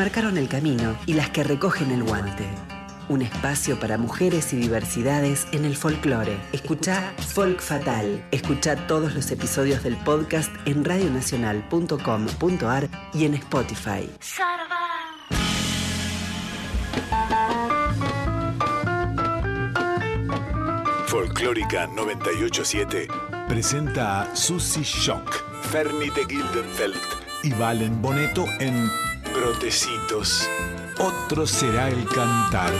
marcaron el camino y las que recogen el guante. Un espacio para mujeres y diversidades en el folclore. Escucha Folk Fatal. Escucha todos los episodios del podcast en radionacional.com.ar y en Spotify. Folclórica 987 presenta a Susie Shock, Fernie de Gildenfeld y Valen Boneto en Brotecitos. Otro será el cantar.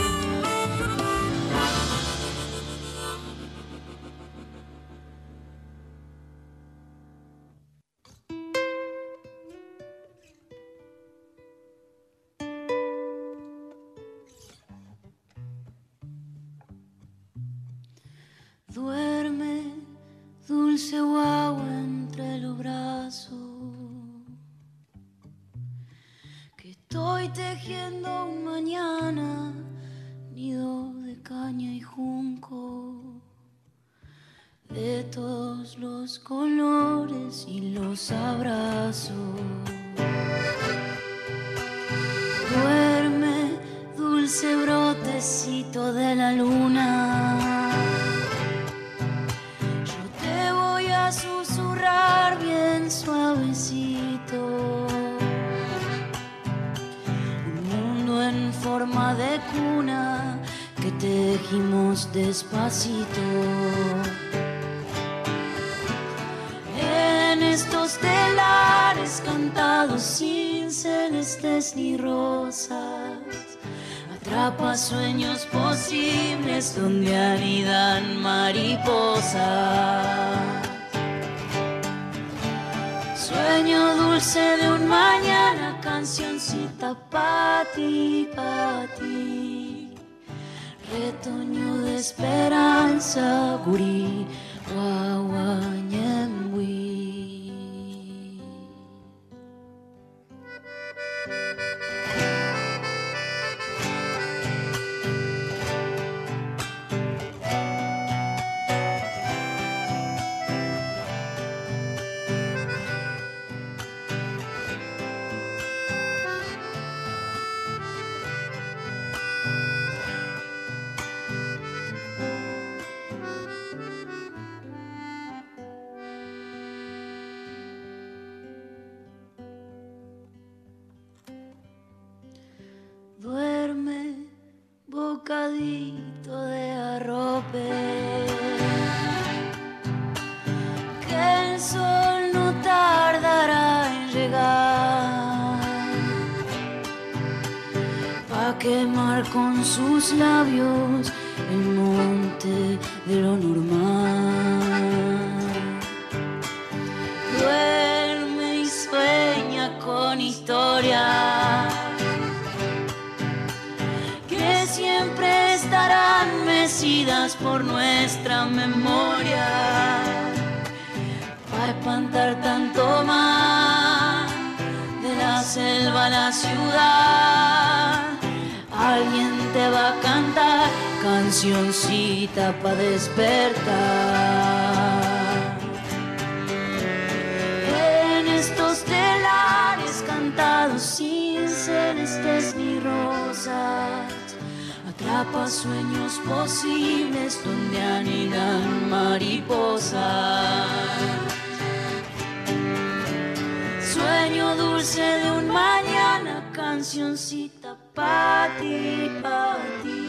Ti, pa' ti. Retoño de esperanza, gurí, guaguañembuí. Selva a la ciudad, alguien te va a cantar cancioncita para despertar. En estos telares cantados sin celestes ni rosas, atrapa sueños posibles donde anidan mariposas. De un mañana, cancioncita pa' ti, pa' ti.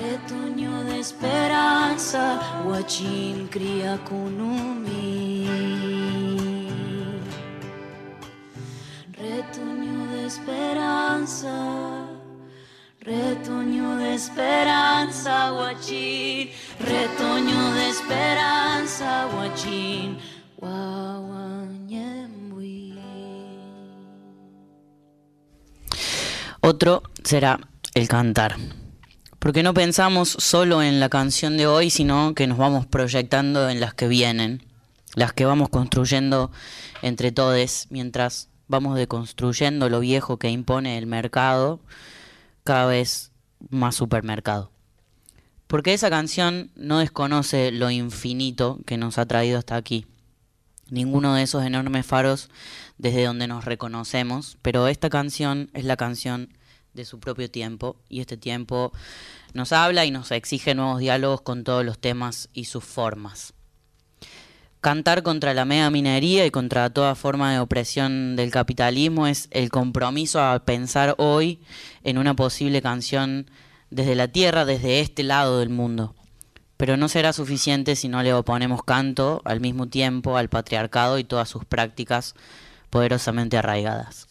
Retoño de esperanza, guachín cría kunumi. Retoño de esperanza, retoño de esperanza, guachín. Retoño de esperanza, guachín. Guaguañembuí. Otro será el cantar. Porque no pensamos solo en la canción de hoy, sino que nos vamos proyectando en las que vienen, las que vamos construyendo entre todos, mientras vamos deconstruyendo lo viejo que impone el mercado, cada vez más supermercado. Porque esa canción no desconoce lo infinito que nos ha traído hasta aquí. ninguno de esos enormes faros desde donde nos reconocemos, pero esta canción es la canción de su propio tiempo y este tiempo nos habla y nos exige nuevos diálogos con todos los temas y sus formas. Cantar contra la mega minería y contra toda forma de opresión del capitalismo es el compromiso a pensar hoy en una posible canción desde la tierra, desde este lado del mundo. Pero no será suficiente si no le oponemos canto al mismo tiempo al patriarcado y todas sus prácticas poderosamente arraigadas.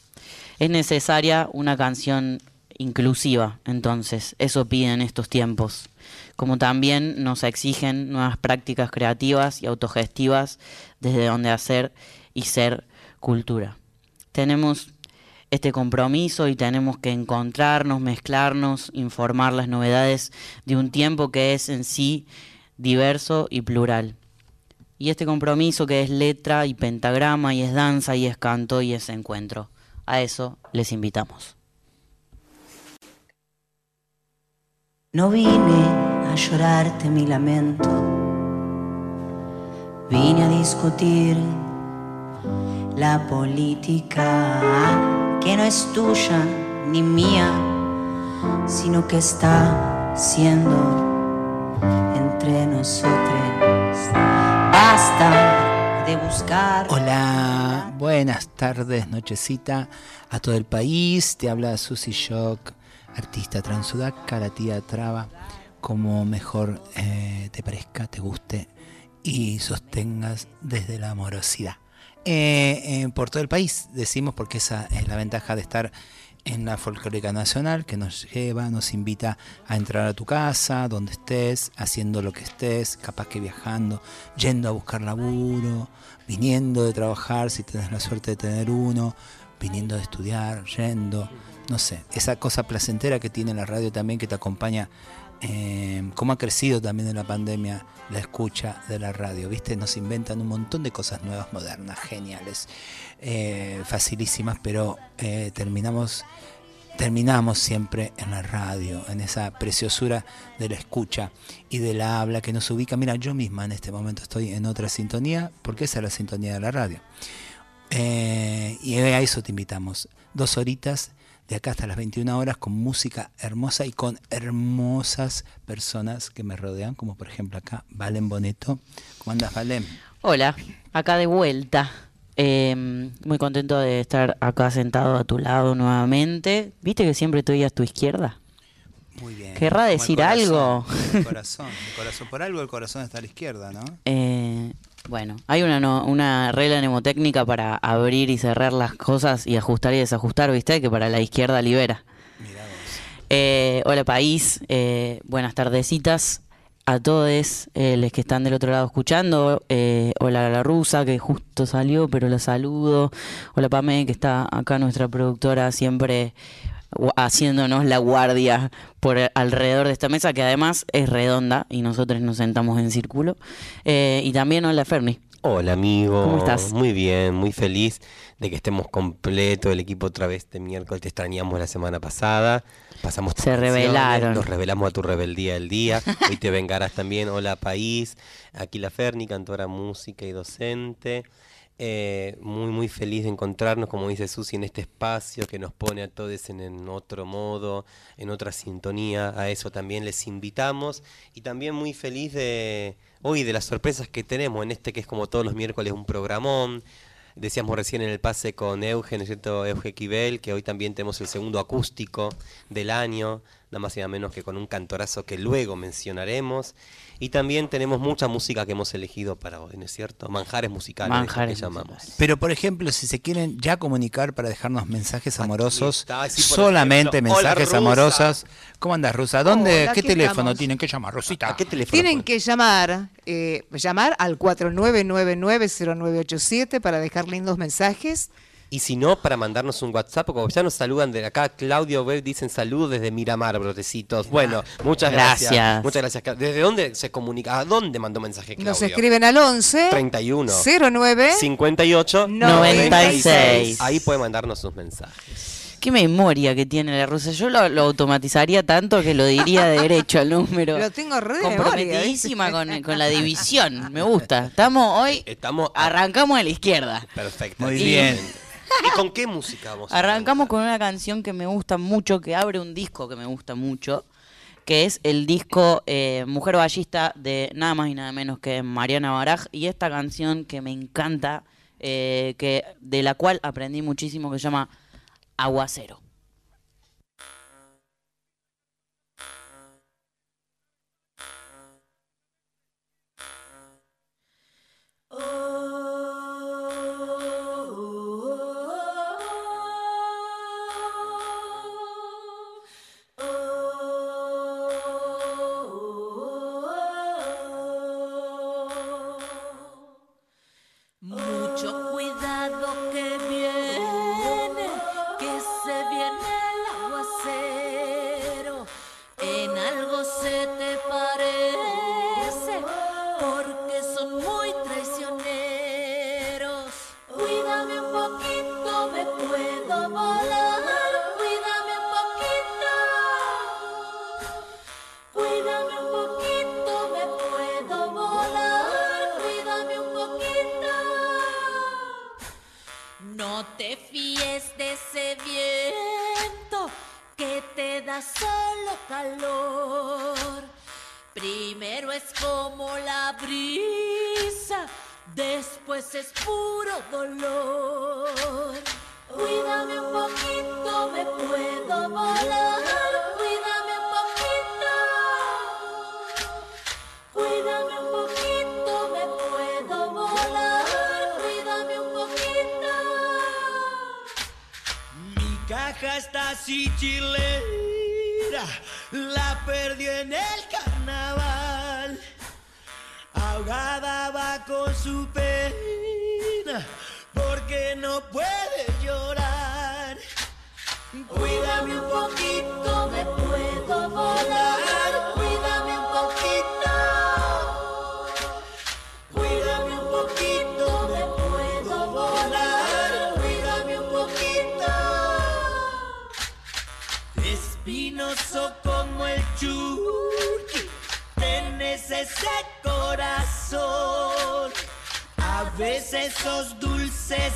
Es necesaria una canción inclusiva, entonces, eso piden estos tiempos, como también nos exigen nuevas prácticas creativas y autogestivas desde donde hacer y ser cultura. Tenemos este compromiso y tenemos que encontrarnos, mezclarnos, informar las novedades de un tiempo que es en sí diverso y plural. Y este compromiso que es letra y pentagrama y es danza y es canto y es encuentro. A eso les invitamos. No vine a llorarte mi lamento, vine a discutir la política que no es tuya ni mía, sino que está siendo entre nosotros. De buscar. Hola, buenas tardes, nochecita a todo el país. Te habla Susy Shock artista transudaca, la tía Traba, como mejor eh, te parezca, te guste y sostengas desde la amorosidad. Eh, eh, por todo el país, decimos, porque esa es la ventaja de estar en la folclórica nacional, que nos lleva, nos invita a entrar a tu casa, donde estés, haciendo lo que estés, capaz que viajando, yendo a buscar laburo, viniendo de trabajar, si tienes la suerte de tener uno, viniendo de estudiar, yendo no sé, esa cosa placentera que tiene la radio también que te acompaña, eh, cómo ha crecido también en la pandemia la escucha de la radio, ¿viste? Nos inventan un montón de cosas nuevas, modernas, geniales, eh, facilísimas, pero eh, terminamos terminamos siempre en la radio, en esa preciosura de la escucha y de la habla que nos ubica. Mira, yo misma en este momento estoy en otra sintonía, porque esa es la sintonía de la radio. y a eso te invitamos. Dos horitas de acá hasta las 21 horas con música hermosa y con hermosas personas que me rodean, como por ejemplo acá Valen Boneto. ¿Cómo andas, Valen? Hola, acá de vuelta. Em, muy contento de estar acá sentado a tu lado nuevamente. ¿Viste que siempre estoy a tu izquierda? Muy bien. ¿Querrá decir algo? El corazón, el corazón. Por algo el corazón está a la izquierda, ¿no? Eh, bueno, hay una, una regla mnemotécnica para abrir y cerrar las cosas y ajustar y desajustar, ¿viste? Que para la izquierda libera. Eh, hola país, eh, buenas tardecitas a todos eh, los que están del otro lado escuchando. Eh, hola la rusa que justo salió, pero la saludo. Hola Pame que está acá nuestra productora siempre haciéndonos la guardia por alrededor de esta mesa, que además es redonda y nosotros nos sentamos en círculo. Eh, y también hola Ferni. Hola amigo. ¿Cómo estás? Muy bien, muy feliz de que estemos completo el equipo otra vez este miércoles. Te extrañamos la semana pasada. Pasamos Se revelaron. Nos revelamos a tu rebeldía del día. Hoy te vengarás también. Hola país. Aquí la Ferni, cantora música y docente. Eh, muy, muy feliz de encontrarnos, como dice Susi, en este espacio que nos pone a todos en, otro modo, en otra sintonía. A eso también les invitamos. Y también muy feliz de hoy de las sorpresas que tenemos en este que es como todos los miércoles un programón. Decíamos recién en el pase con Eugen, cierto? Euge Kibel, que hoy también tenemos el segundo acústico del año, nada más y nada menos que con un cantorazo que luego mencionaremos. Y también tenemos mucha música que hemos elegido para hoy, ¿no es cierto? Manjares musicales, Manjares que llamamos. Pero, por ejemplo, si se quieren ya comunicar para dejarnos mensajes amorosos, está, sí, por solamente ejemplo, mensajes amorosos. ¿Cómo andas, Rusa? ¿Dónde, Hola, ¿Qué teléfono estamos. tienen que llamar, Rosita? ¿A qué teléfono? Tienen que llamar, eh, llamar al 4999-0987 para dejar lindos mensajes. Y si no, para mandarnos un WhatsApp, como ya nos saludan de acá, Claudio Web dicen saludos desde Miramar, brotecitos. Bueno, muchas gracias. Gracias. Muchas gracias. ¿Desde dónde se comunica? ¿A dónde mandó mensaje Claudio? Nos escriben al 11 31 09 58 96. Ahí puede mandarnos sus mensajes. Qué memoria que tiene la rusa. Yo lo, lo automatizaría tanto que lo diría de derecho al número. Lo tengo re memoria, Comprometidísima ¿viste? con, con la división. Me gusta. Estamos hoy. Estamos a- Arrancamos a la izquierda. Perfecto. Muy Y- bien. ¿Y con qué música vamos a Arrancamos con una canción que me gusta mucho, que abre un disco que me gusta mucho, que es el disco eh, Mujer Ballista de nada más y nada menos que Mariana Baraj. Y esta canción que me encanta, eh, que de la cual aprendí muchísimo, que se llama Aguacero. Viene el aguacero. En algo se te parece, solo calor. Primero es como la brisa, después es puro dolor. Cuídame un poquito, me puedo volar. Cuídame un poquito. Cuídame un poquito, me puedo volar. Cuídame un poquito. Mi caja está así la perdí en el carnaval. Ahogada va con su pena, porque no puede llorar. Cuídame un poquito, me puedo volar. Ese corazón. A veces sos dulce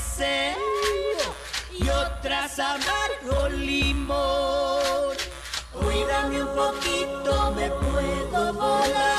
y otras amargo limón. Cuídame un poquito, me puedo volar.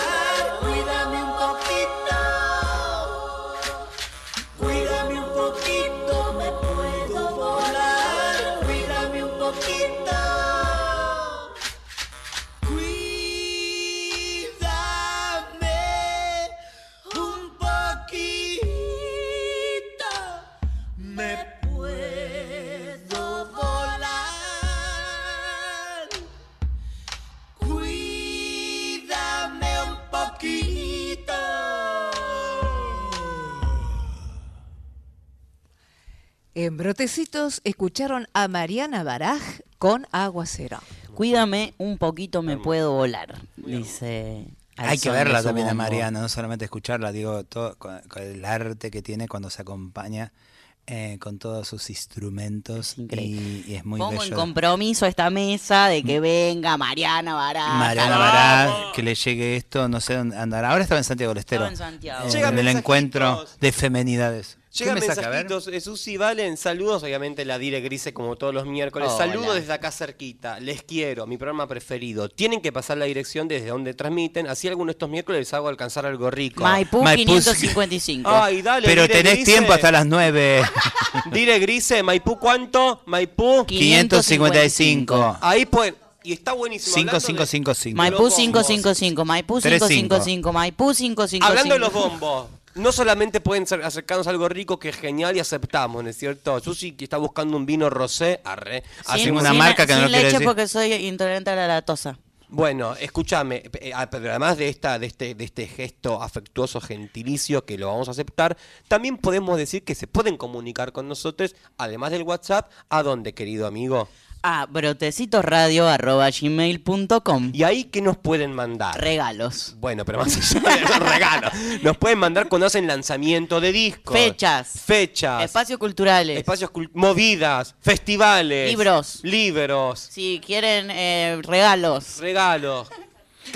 En Brotecitos escucharon a Mariana Baraj con Aguacero. Cuídame un poquito, me puedo volar, dice. Hay que verla también a. Mariana, no solamente escucharla, digo, todo con, con el arte que tiene cuando se acompaña eh, con todos sus instrumentos y, y es muy Pongo en bello. compromiso esta mesa de que venga Mariana Bará. Mariana Bará, que le llegue esto, no sé dónde andará. Ahora estaba en Santiago del Estero. Estaba en Santiago. eh, en el encuentro de femenidades. Llegan mensajitos, eh, Susi Valen, saludos, obviamente la Dire Grise como todos los miércoles. Hola. Saludos desde acá cerquita, les quiero, mi programa preferido. Tienen que pasar la dirección desde donde transmiten, así alguno de estos miércoles les hago alcanzar algo rico. Maipú, Maipú, 555. Ay, dale, Pero Dire tenés Grise. tiempo hasta las 9. Dire Grise, Maipú, ¿cuánto? Maipú. 555. Ahí pueden. Y está buenísimo. hablando de- 5555. Maipú Los bombos. 555, Maipú 35. 555, Maipú 555. Hablando de los bombos, no solamente pueden ser- acercarnos a algo rico que es genial y aceptamos, ¿no es cierto? Susi que está buscando un vino rosé, arre. Sin- Hacemos una sin- marca que no sin leche decir. porque soy intolerante a la lactosa. Bueno, escúchame, eh, ah, pero además de esta, de este, de este gesto afectuoso, gentilicio que lo vamos a aceptar, también podemos decir que se pueden comunicar con nosotros, además del WhatsApp, ¿a dónde, querido amigo? A brotecitosradio.gmail.com ¿Y ahí qué nos pueden mandar? Regalos. Bueno, pero más allá de los regalos. Nos pueden mandar cuando hacen lanzamiento de discos. Fechas. Fechas. Espacios culturales. Espacios cul- movidas, festivales. Libros. Libros. Si quieren eh, regalos. Regalos.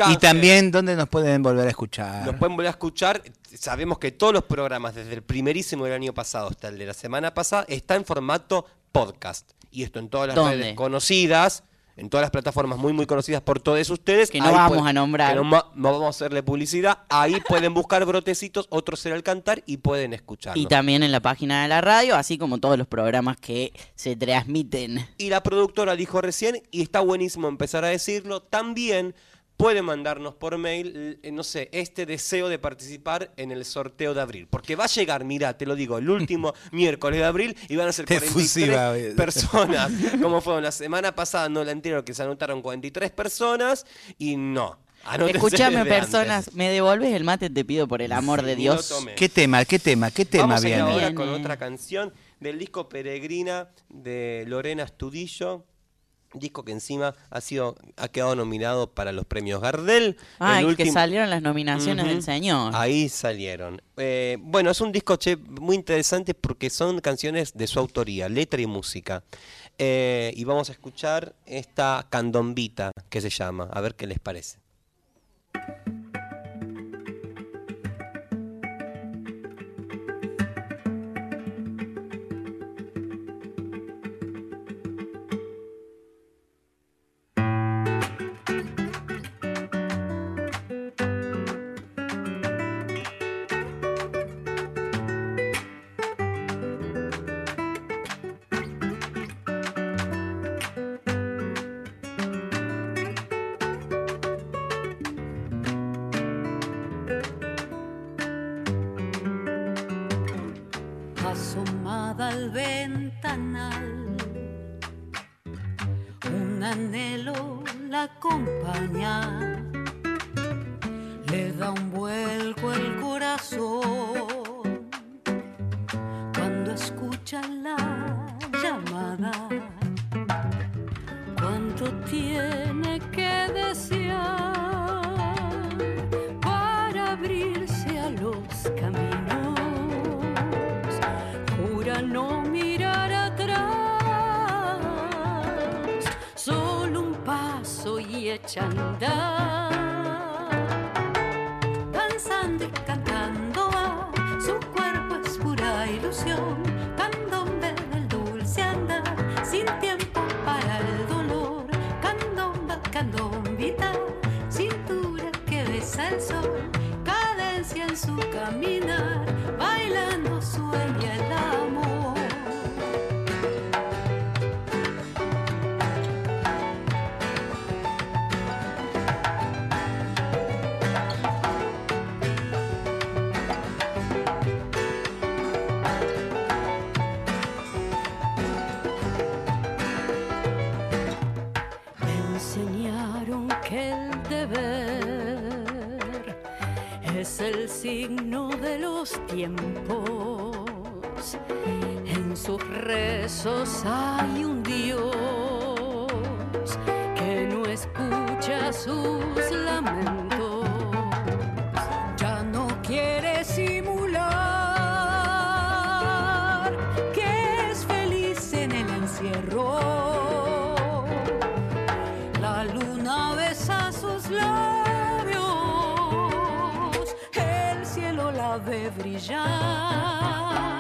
Y también, ¿dónde nos pueden volver a escuchar? Nos pueden volver a escuchar. Sabemos que todos los programas, desde el primerísimo del año pasado hasta el de la semana pasada, está en formato podcast. Y esto en todas las ¿Dónde? redes conocidas, en todas las plataformas muy, muy conocidas por todos ustedes. Que no Ahí vamos pueden- a nombrar. que no, vamos a hacerle publicidad. Ahí pueden buscar brotecitos, otros será el cantar y pueden escucharnos. Y también en la página de la radio, así como todos los programas que se transmiten. Y la productora dijo recién, y está buenísimo empezar a decirlo, también puede mandarnos por mail, eh, no sé, este deseo de participar en el sorteo de abril. Porque va a llegar, mira, te lo digo, el último miércoles de abril y van a ser Qué 43 efusiva, eh. personas. Como fueron la semana pasada, no la anterior, que se anotaron 43 personas y no. Anótense Escúchame, desde personas, antes. ¿me devolves el mate? Te pido por el amor de Dios. tomé. ¿Qué tema? ¿Qué tema? ¿Qué tema Vamos viene? ahora con otra canción del disco Peregrina de Lorena Astudillo. Disco que encima ha sido ha quedado nominado para los premios Gardel. Ay, El que salieron las nominaciones del señor. Ahí salieron. Eh, bueno, es un disco che, muy interesante porque son canciones de su autoría, letra y música. Eh, y vamos a escuchar esta candombita que se llama, a ver qué les parece. El deber es el signo de los tiempos. En sus rezos hay un Dios que no escucha sus lamentos. La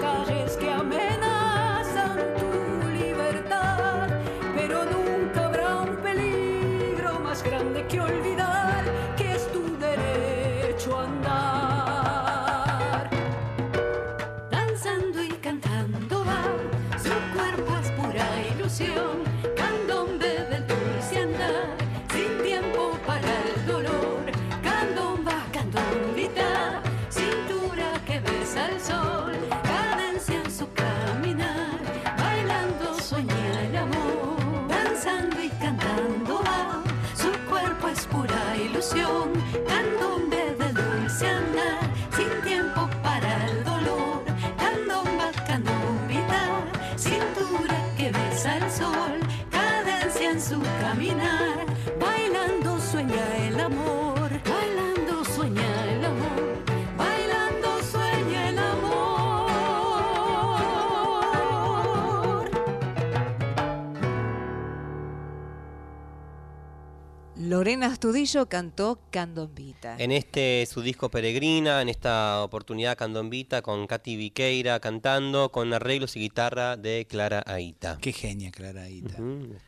las que amenazan Lorena Astudillo cantó Candombita. En este su disco Peregrina, en esta oportunidad Candombita con Katy Viqueira cantando con arreglos y guitarra de Clara Aita. Qué genia, Clara Aita.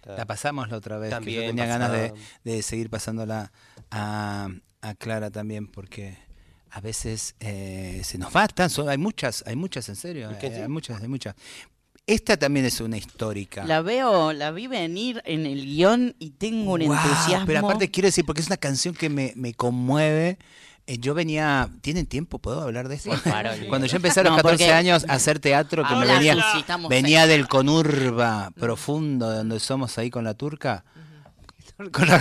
La pasamos la otra vez. que yo También tenía ganas de, de seguir pasándola a, a Clara también, porque a veces eh, se nos faltan. son- hay muchas, hay muchas en serio. ¿Es que eh, sí? Hay muchas, hay muchas. Esta también es una histórica. La veo, la vi venir en el guion y tengo un Guau, entusiasmo. Pero aparte quiero decir, porque es una canción que me, me conmueve. Eh, yo venía, ¿tienen tiempo? ¿Puedo hablar de favor. Cuando yo empecé a los No, 14 porque- años a hacer teatro, que me venía, venía del conurba profundo, de donde somos ahí con la turca. Con la,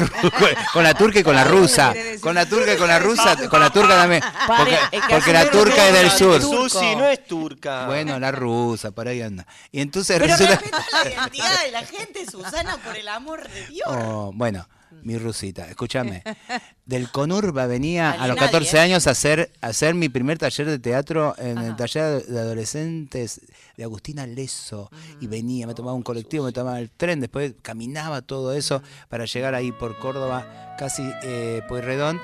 con la turca y con la rusa. Con la turca y con la rusa. Con la turca también. Porque, porque la turca es del sur. Susi no es turca. Bueno, la rusa, por ahí anda. Y entonces Pero resulta- respeta la identidad de la gente, Susana, por el amor de Dios. Oh, bueno, mi rusita, escúchame. Del Conurba venía a los Nadie, 14 ¿eh? años a hacer, a hacer mi primer taller de teatro en el taller de adolescentes de Agustina Leso. Y venía, me tomaba un colectivo, me tomaba el tren, después caminaba todo eso para llegar ahí por Córdoba, casi eh, Pueyrredón.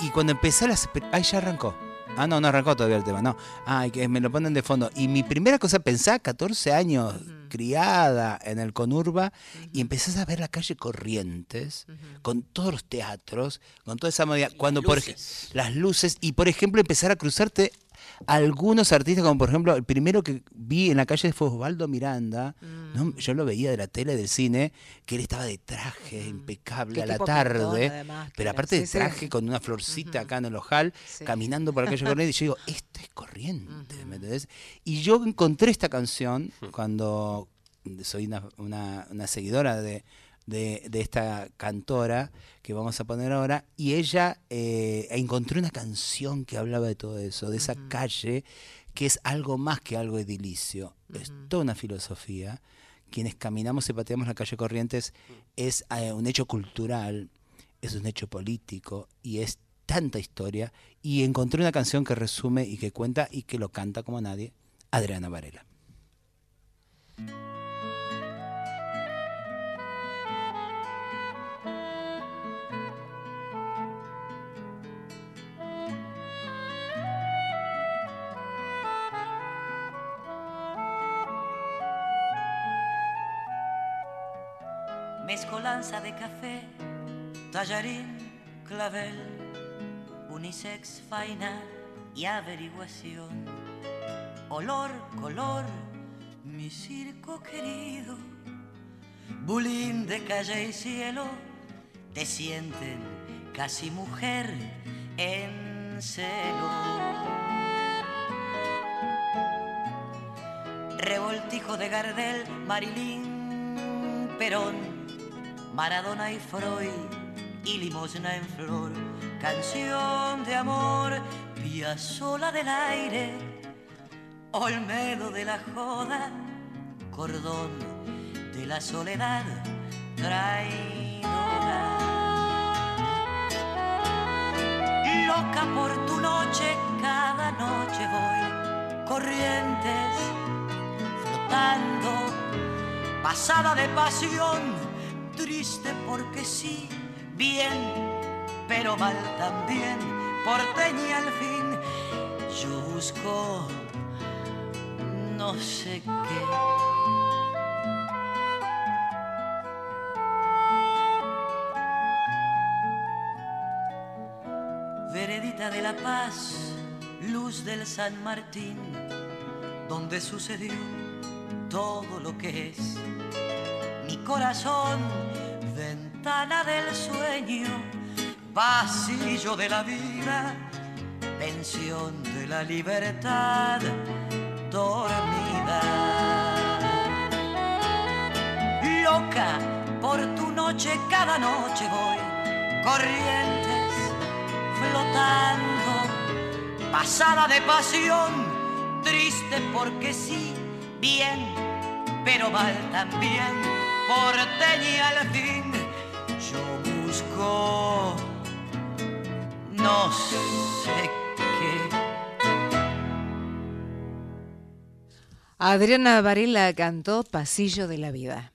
Y cuando empecé las... Ahí ya arrancó. Ah, no, no arrancó todavía el tema, no. Ay, que me lo ponen de fondo. Y mi primera cosa, pensaba 14 años, criada en el Conurba, y empezás a ver la calle Corrientes, con todos los teatros, con toda esa movida. Cuando, por luces. las luces, y por ejemplo, empezar a cruzarte algunos artistas, como por ejemplo, el primero que vi en la calle fue Osvaldo Miranda. ¿no? Mm. Yo lo veía de la tele, del cine, que él estaba de traje, impecable, Qué a la tarde. pintón, además, que pero aparte de sí. traje con una florcita acá en el ojal, Sí. caminando por la calle Corrientes, y yo digo, esto es corriente, ¿me entendés? Y yo encontré esta canción cuando soy una, una- una seguidora de, de- de esta cantora que vamos a poner ahora, y ella eh, encontré una canción que hablaba de todo eso, de esa calle, que es algo más que algo edilicio, es toda una filosofía. Quienes caminamos y pateamos la calle Corrientes es eh, un hecho cultural, es un hecho político y es tanta historia. Y encontré una canción que resume y que cuenta y que lo canta como nadie, Adriana Varela. Mezcolanza de café, tallarín, clavel, unisex, faina y averiguación. Olor, color, mi circo querido. Bulín de calle y cielo, te sienten casi mujer en celo. Revoltijo de Gardel, Marilyn, Perón, Maradona y Freud y limosna en flor. Canción de amor, Piazzola del aire, Olmedo de la joda, cordón de la soledad traidora. Loca por tu noche, cada noche voy, corrientes, flotando, pasada de pasión, triste porque sí, bien, pero mal también, porteña al fin, yo busco no sé qué. Veredita de la Paz, luz del San Martín, donde sucedió todo lo que es. Mi corazón, ventana del sueño, pasillo de la vida, pensión de la libertad dormida. Loca por tu noche, cada noche voy, corrientes flotando, pasada de pasión, triste porque sí, bien, pero mal también, porteña al fin. Yo busco, no sé qué. Adriana Varela cantó Pasillo de la Vida.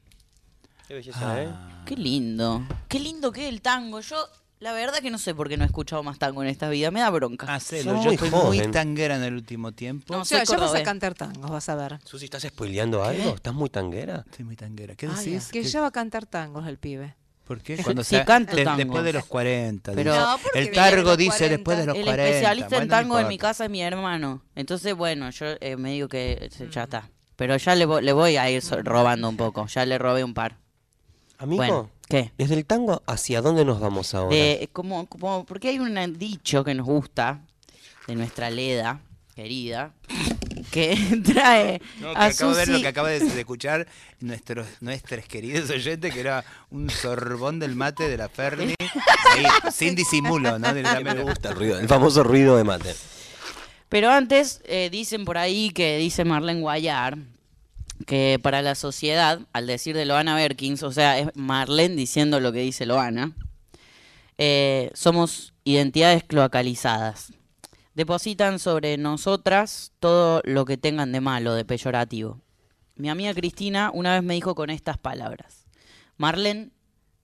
Qué belleza, ¿eh? Qué lindo. Qué lindo que es el tango. Yo, la verdad que no sé por qué no he escuchado más tango en esta vida. Me da bronca. Hacelo, Sos yo muy estoy muy joven. tanguera en el último tiempo. No, O sea, soy ya vas a cordobés. cantar tangos, vas a ver. Susi, ¿estás spoileando algo? ¿Estás muy tanguera? Estoy muy tanguera. ¿Qué Ah, decís? Que ¿Qué- ya va a cantar tangos el pibe. ¿Por qué? Cuando sí, sea- canto de- tangos. después de los 40. Pero- dice. No, porque el viene de targo los dice 40. después de los El 40. especialista en Bueno, no tango en mi importa. casa es mi hermano. Entonces, bueno, yo eh, me digo que se- ya está. Pero ya le, vo- le voy a ir so- robando un poco. Ya le robé un par. Amigo, Bueno, ¿qué? desde el tango, ¿hacia dónde nos vamos ahora? De, como, como, porque hay un dicho que nos gusta de nuestra Leda, querida, que trae No, que a acabo de ver lo que acaba de, de escuchar nuestros, nuestros queridos oyentes, que era un sorbón del mate de la Ferni, ahí, sin disimulo, ¿no? Me gusta el ruido, el famoso ruido de mate. Pero antes eh, dicen por ahí que dice Marlene Guayar que para la sociedad, al decir de Loana Berkins, o sea, es Marlene diciendo lo que dice Loana, eh, somos identidades cloacalizadas. Depositan sobre nosotras todo lo que tengan de malo, de peyorativo. Mi amiga Cristina una vez me dijo con estas palabras. Marlene,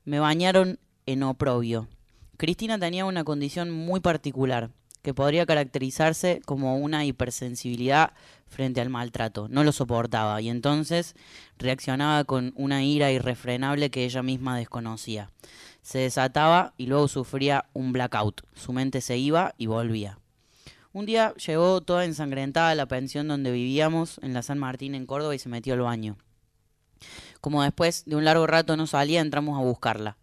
me bañaron en oprobio. Cristina tenía una condición muy particular, que podría caracterizarse como una hipersensibilidad frente al maltrato. No lo soportaba y entonces reaccionaba con una ira irrefrenable que ella misma desconocía. Se desataba y luego sufría un blackout. Su mente se iba y volvía. Un día llegó toda ensangrentada a la pensión donde vivíamos, en la San Martín, en Córdoba, y se metió al baño. Como después de un largo rato no salía, entramos a buscarla.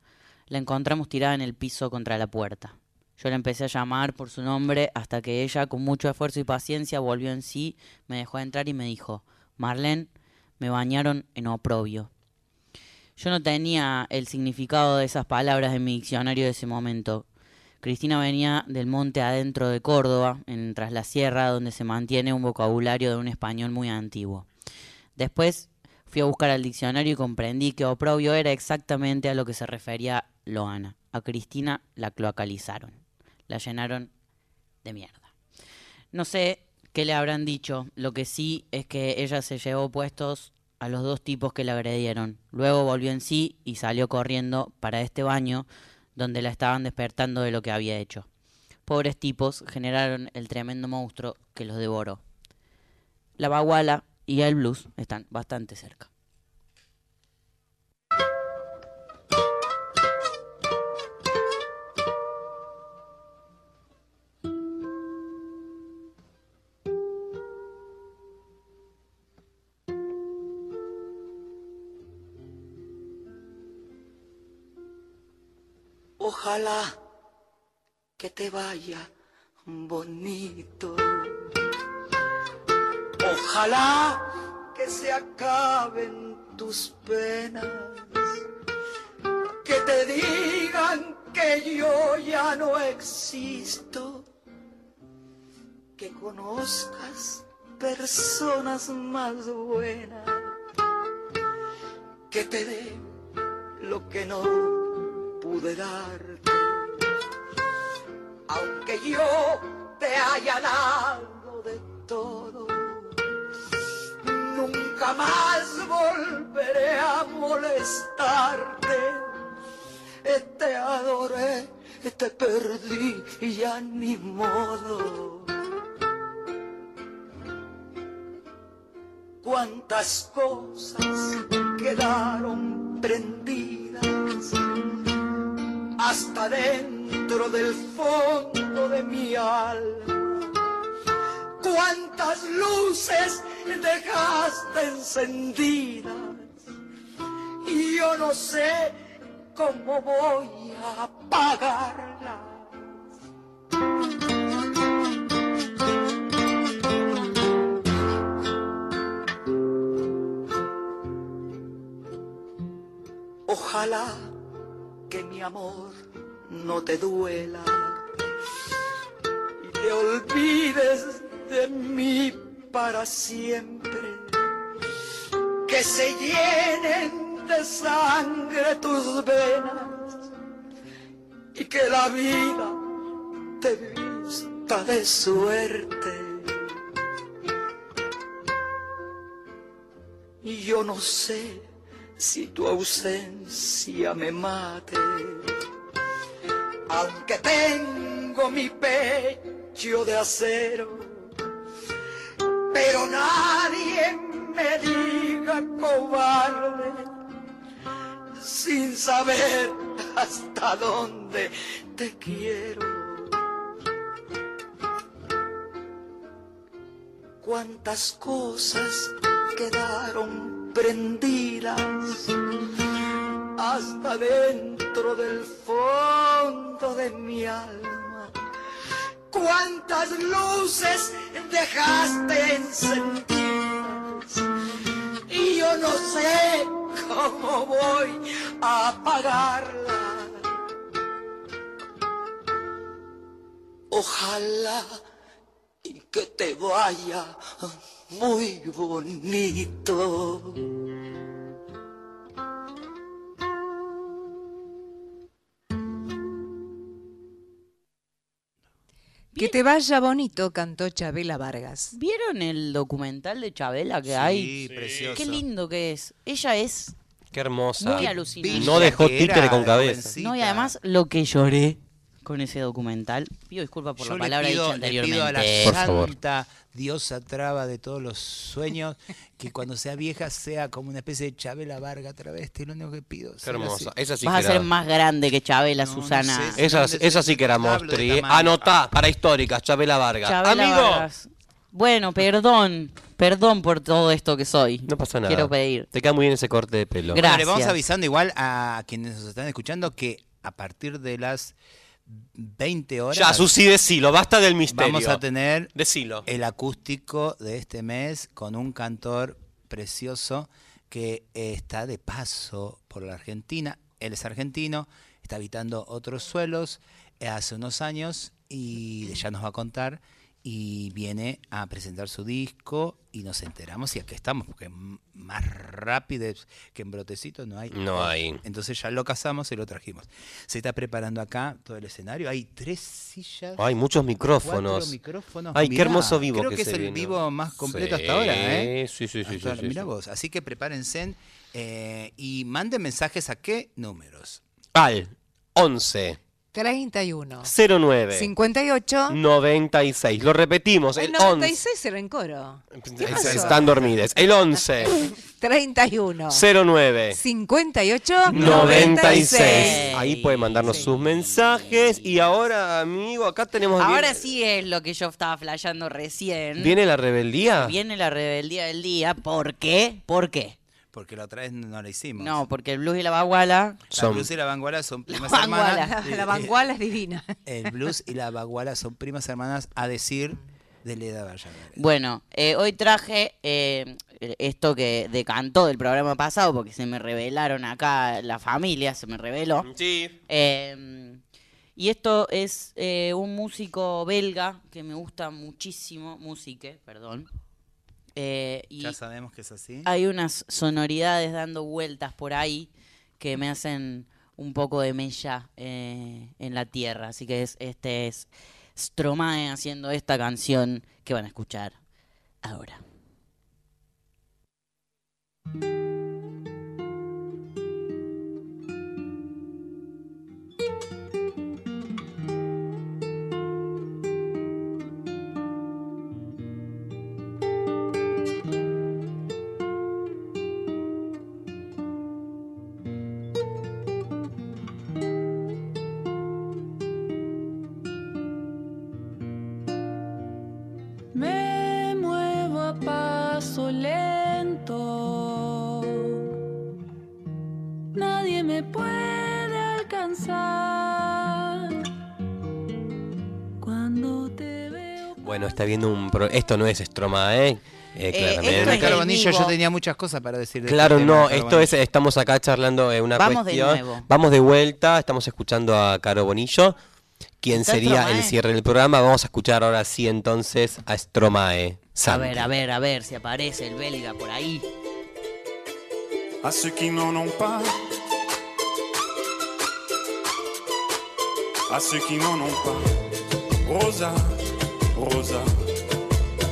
La encontramos tirada en el piso contra la puerta. Yo la empecé a llamar por su nombre hasta que ella, con mucho esfuerzo y paciencia, volvió en sí, me dejó entrar y me dijo, Marlene, me bañaron en oprobio. Yo no tenía el significado de esas palabras en mi diccionario de ese momento. Cristina venía del monte adentro de Córdoba, en Tras la Sierra, donde se mantiene un vocabulario de un español muy antiguo. Después fui a buscar al diccionario y comprendí que oprobio era exactamente a lo que se refería Loana. A Cristina la cloacalizaron, la llenaron de mierda. No sé qué le habrán dicho, lo que sí es que ella se llevó puestos a los dos tipos que la agredieron. Luego volvió en sí y salió corriendo para este baño donde la estaban despertando de lo que había hecho. Pobres tipos generaron el tremendo monstruo que los devoró. La baguala y el blues están bastante cerca. Ojalá que te vaya bonito. Ojalá que se acaben tus penas. Que te digan que yo ya no existo. Que conozcas personas más buenas. Que te dé lo que no pude darte. Aunque yo te haya dado de todo, nunca más volveré a molestarte. Te adoré, te perdí y ya ni modo. Cuántas cosas quedaron prendidas hasta dentro del fondo de mi alma. Cuántas luces dejaste encendidas y yo no sé cómo voy a apagarlas. Ojalá que mi amor no te duela. te olvides de mí para siempre. Que se llenen de sangre tus venas y que la vida te vista de suerte. Y yo no sé si tu ausencia me mate, aunque tengo mi pecho de acero, pero nadie me diga cobarde sin saber hasta dónde te quiero. Cuántas cosas quedaron prendidas hasta dentro del fondo de mi alma. Cuántas luces dejaste encendidas y yo no sé cómo voy a apagarla. Ojalá y que te vaya muy bonito. Que te vaya bonito, cantó Chabela Vargas. ¿Vieron el documental de Chabela que Sí, hay? precioso. Qué lindo que es. Ella es. Qué hermosa. Muy alucinante. No dejó Que era títere con cabeza. jovencita. No, y además lo que lloré con ese documental. Pido disculpas por Yo la palabra pido, dicha le pido a la anteriormente. Por favor. santa diosa traba de todos los sueños que cuando sea vieja sea como una especie de Chabela Varga travesti. Lo único que pido. Qué ser hermosa. así. Esa sí Vas a que ser era. más grande que Chabela, No, no Susana. sé. Esa, ¿Dónde esa sí que era tamaño? Anotá, para históricas, Chabela Vargas. Chabela Amigo. Vargas. Bueno, perdón. Perdón por todo esto que soy. No pasa nada. Quiero pedir. Te queda muy bien ese corte de pelo. Gracias. Bueno, le vamos avisando igual a quienes nos están escuchando que a partir de las 20 horas Ya, Susi, decilo. Basta del misterio. vamos a tener Decilo. el acústico de este mes con un cantor precioso que está de paso por la Argentina. Él es argentino, está habitando otros suelos eh, hace unos años y ya nos va a contar y viene a presentar su disco y nos enteramos y aquí estamos porque más rápido que en brotecito no hay. No hay. Entonces ya lo casamos y lo trajimos. Se está preparando acá todo el escenario. Hay tres sillas. Hay muchos micrófonos. micrófonos. Ay, qué hermoso vivo Creo que que, es el vino. vivo más completo Sí, hasta ahora, ¿eh? sí, sí, sí, Hasta sí, sí. vos. Así que prepárense eh, y manden mensajes a qué números. Al 11 31. 09 58. 96. Lo repetimos. El El 11. 96 era en coro. ¿Qué pasó? Están dormidas. El 11 31. 09 58. 96. Ahí puede mandarnos sus mensajes. Y ahora, amigo, acá tenemos. Ahora sí es lo que yo estaba flasheando recién. ¿Viene la rebeldía? Viene la rebeldía del día. ¿Por qué? ¿Por qué? Porque la otra vez no la hicimos. No, porque el blues y la baguala. La Son- blues y la vanguala son primas hermanas. La, la vanguala es divina. El blues y la vanguala son primas hermanas a decir de Leda Valladolid. Bueno, eh, hoy traje eh, esto que decantó del programa pasado, porque se me revelaron acá la familia, se me reveló. Sí. Eh, y esto es eh, un músico belga que me gusta muchísimo, musique, perdón. Eh, y Ya sabemos que es así. hay unas sonoridades dando vueltas por ahí que me hacen un poco de mella eh, en la tierra. Así que es, este es Stromae haciendo esta canción que van a escuchar ahora. Un. pro- Esto no es Stromae, eh. Eh, esto claramente. es Caro el Bonillo, yo tenía muchas cosas para decir de este Claro, no, esto es, estamos acá charlando eh, una Vamos de cuestión. nuevo. Vamos de vuelta, estamos escuchando a Caro Bonillo. quién ¿Está sería Stromae? el cierre del programa. Vamos a escuchar ahora sí entonces a Stromae. A Santi. ver, a ver, a ver si aparece el belga por ahí. à ceux qui n'en ont pas, à ceux qui n'en ont pas. Rosa, Rosa,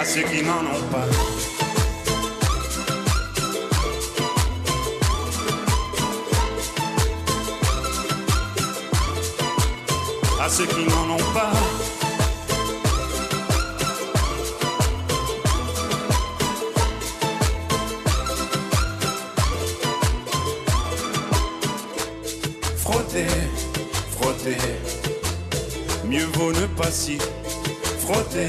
À ceux qui n'en ont pas. À ceux qui n'en ont pas. Frotter, frotter. Mieux vaut ne pas si frotter,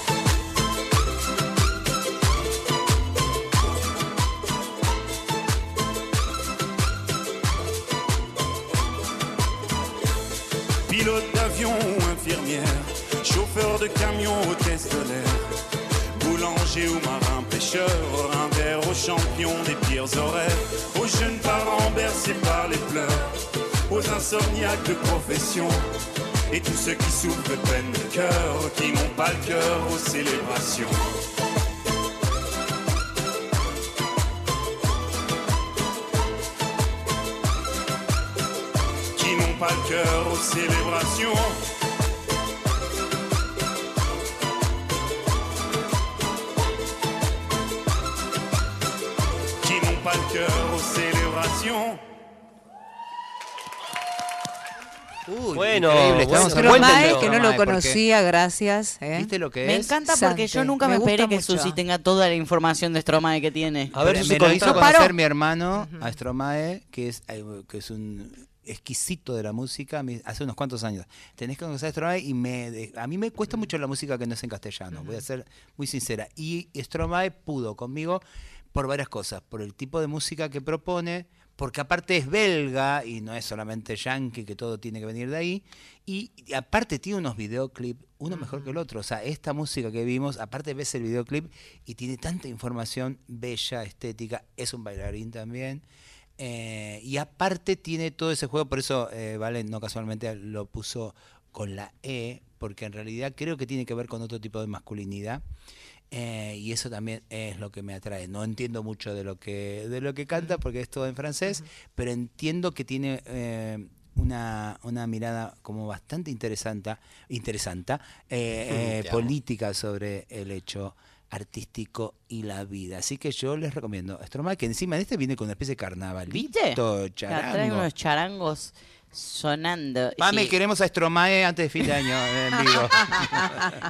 Aux jeunes parents bercés par les pleurs, aux insomniaques de profession, et tous ceux qui souffrent de peine de cœur, qui n'ont pas le cœur aux célébrations. Qui n'ont pas le cœur aux célébrations. Uy, Bueno, increíble, estamos que no lo conocía, gracias. ¿eh? ¿Viste lo que Me encanta porque yo nunca me, me esperé que mucho. Susi tenga toda la información de Stromae que tiene. A ver, me Susi, lo hizo conocer Paró. mi hermano a Stromae, que es, eh, que es un exquisito de la música, hace unos cuantos años. Tenés que conocer a Stromae y me, de- a mí me cuesta mucho la música que no es en castellano, voy a ser muy sincera. Y Stromae pudo conmigo por varias cosas, por el tipo de música que propone, porque aparte es belga y no es solamente yankee, que todo tiene que venir de ahí, y, y aparte tiene unos videoclips, uno mejor que el otro. O sea, esta música que vimos, aparte ves el videoclip y tiene tanta información bella, estética, es un bailarín también. eh, y aparte tiene todo ese juego, por eso eh, Valen no casualmente lo puso con la E, porque en realidad creo que tiene que ver con otro tipo de masculinidad. Eh, y eso también es lo que me atrae. No entiendo mucho de lo que, de lo que canta porque es todo en francés, pero entiendo que tiene eh, una, una mirada como bastante interesante, interesante eh, eh, política sobre el hecho artístico y la vida. Así que yo les recomiendo Stromae, que encima de este viene con una especie de carnavalito, ¿Viste? Charango. trae unos charangos sonando. Mami, Sí. queremos a Stromae antes de fin de año en vivo.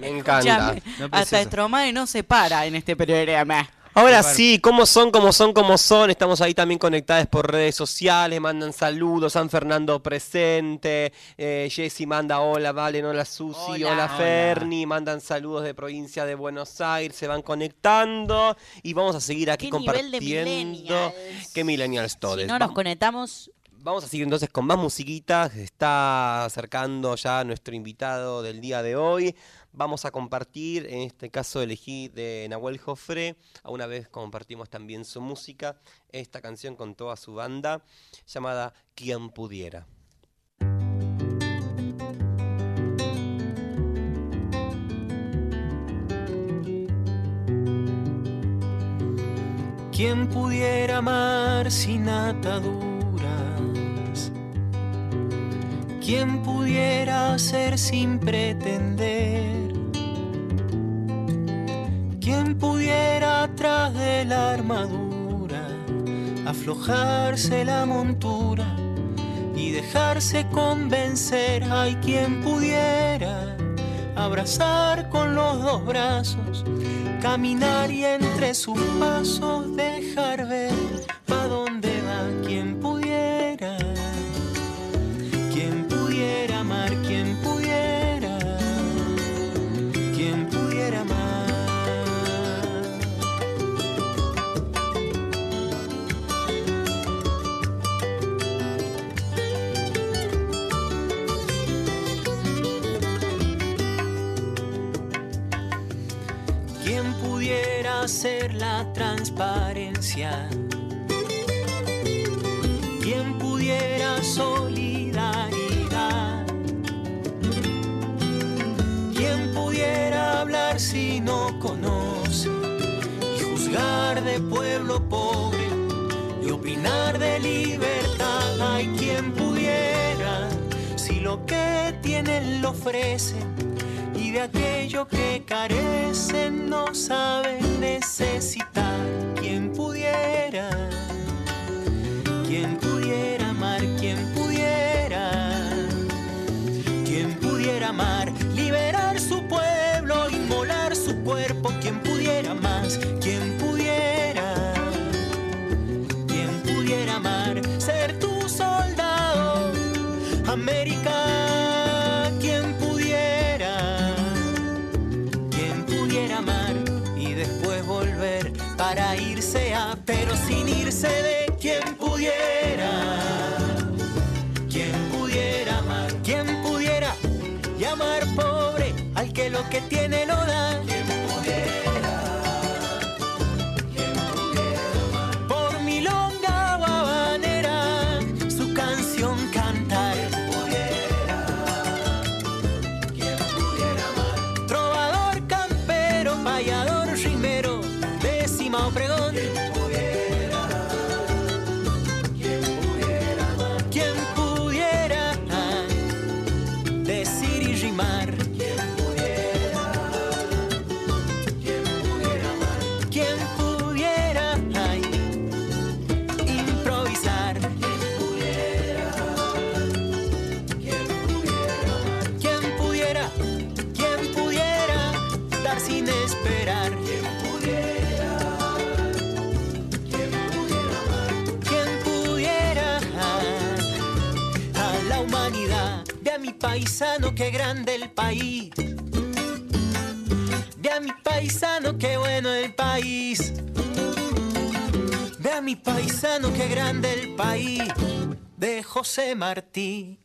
Me encanta. No hasta. Stromae no se para en este programa. Ahora sí, ¿cómo son, cómo son, cómo son? Estamos ahí también conectadas por redes sociales, mandan saludos, San Fernando presente, eh, Jessy manda hola, Valen, hola Susi, Hola. hola, Hola. Ferni, mandan saludos de provincia de Buenos Aires, se van conectando y vamos a seguir aquí Qué nivel de compartiendo. millennials. Qué millennials todos. Si no nos conectamos, Vamos a seguir entonces con más musiquita. Se está acercando ya nuestro invitado del día de hoy. Vamos a compartir, en este caso elegí de Nahuel Jofre. A una vez compartimos también su música. Esta canción con toda su banda llamada Quien Pudiera. ¿Quién pudiera amar sin ataduras? ¿Quién pudiera ser sin pretender? ¿Quién pudiera atrás de la armadura aflojarse la montura y dejarse convencer? Hay quien pudiera abrazar con los dos brazos, caminar y entre sus pasos dejar ver transparencia? ¿Quién pudiera solidaridad? ¿Quién pudiera hablar si no conoce? Y juzgar de pueblo pobre y opinar de libertad. Hay quien pudiera, si lo que tienen lo ofrecen y de aquello que carecen no saben necesitar. Que tiene qué grande el país. Ve a mi paisano, qué bueno el país. Ve a mi paisano, qué grande el país. De José Martí.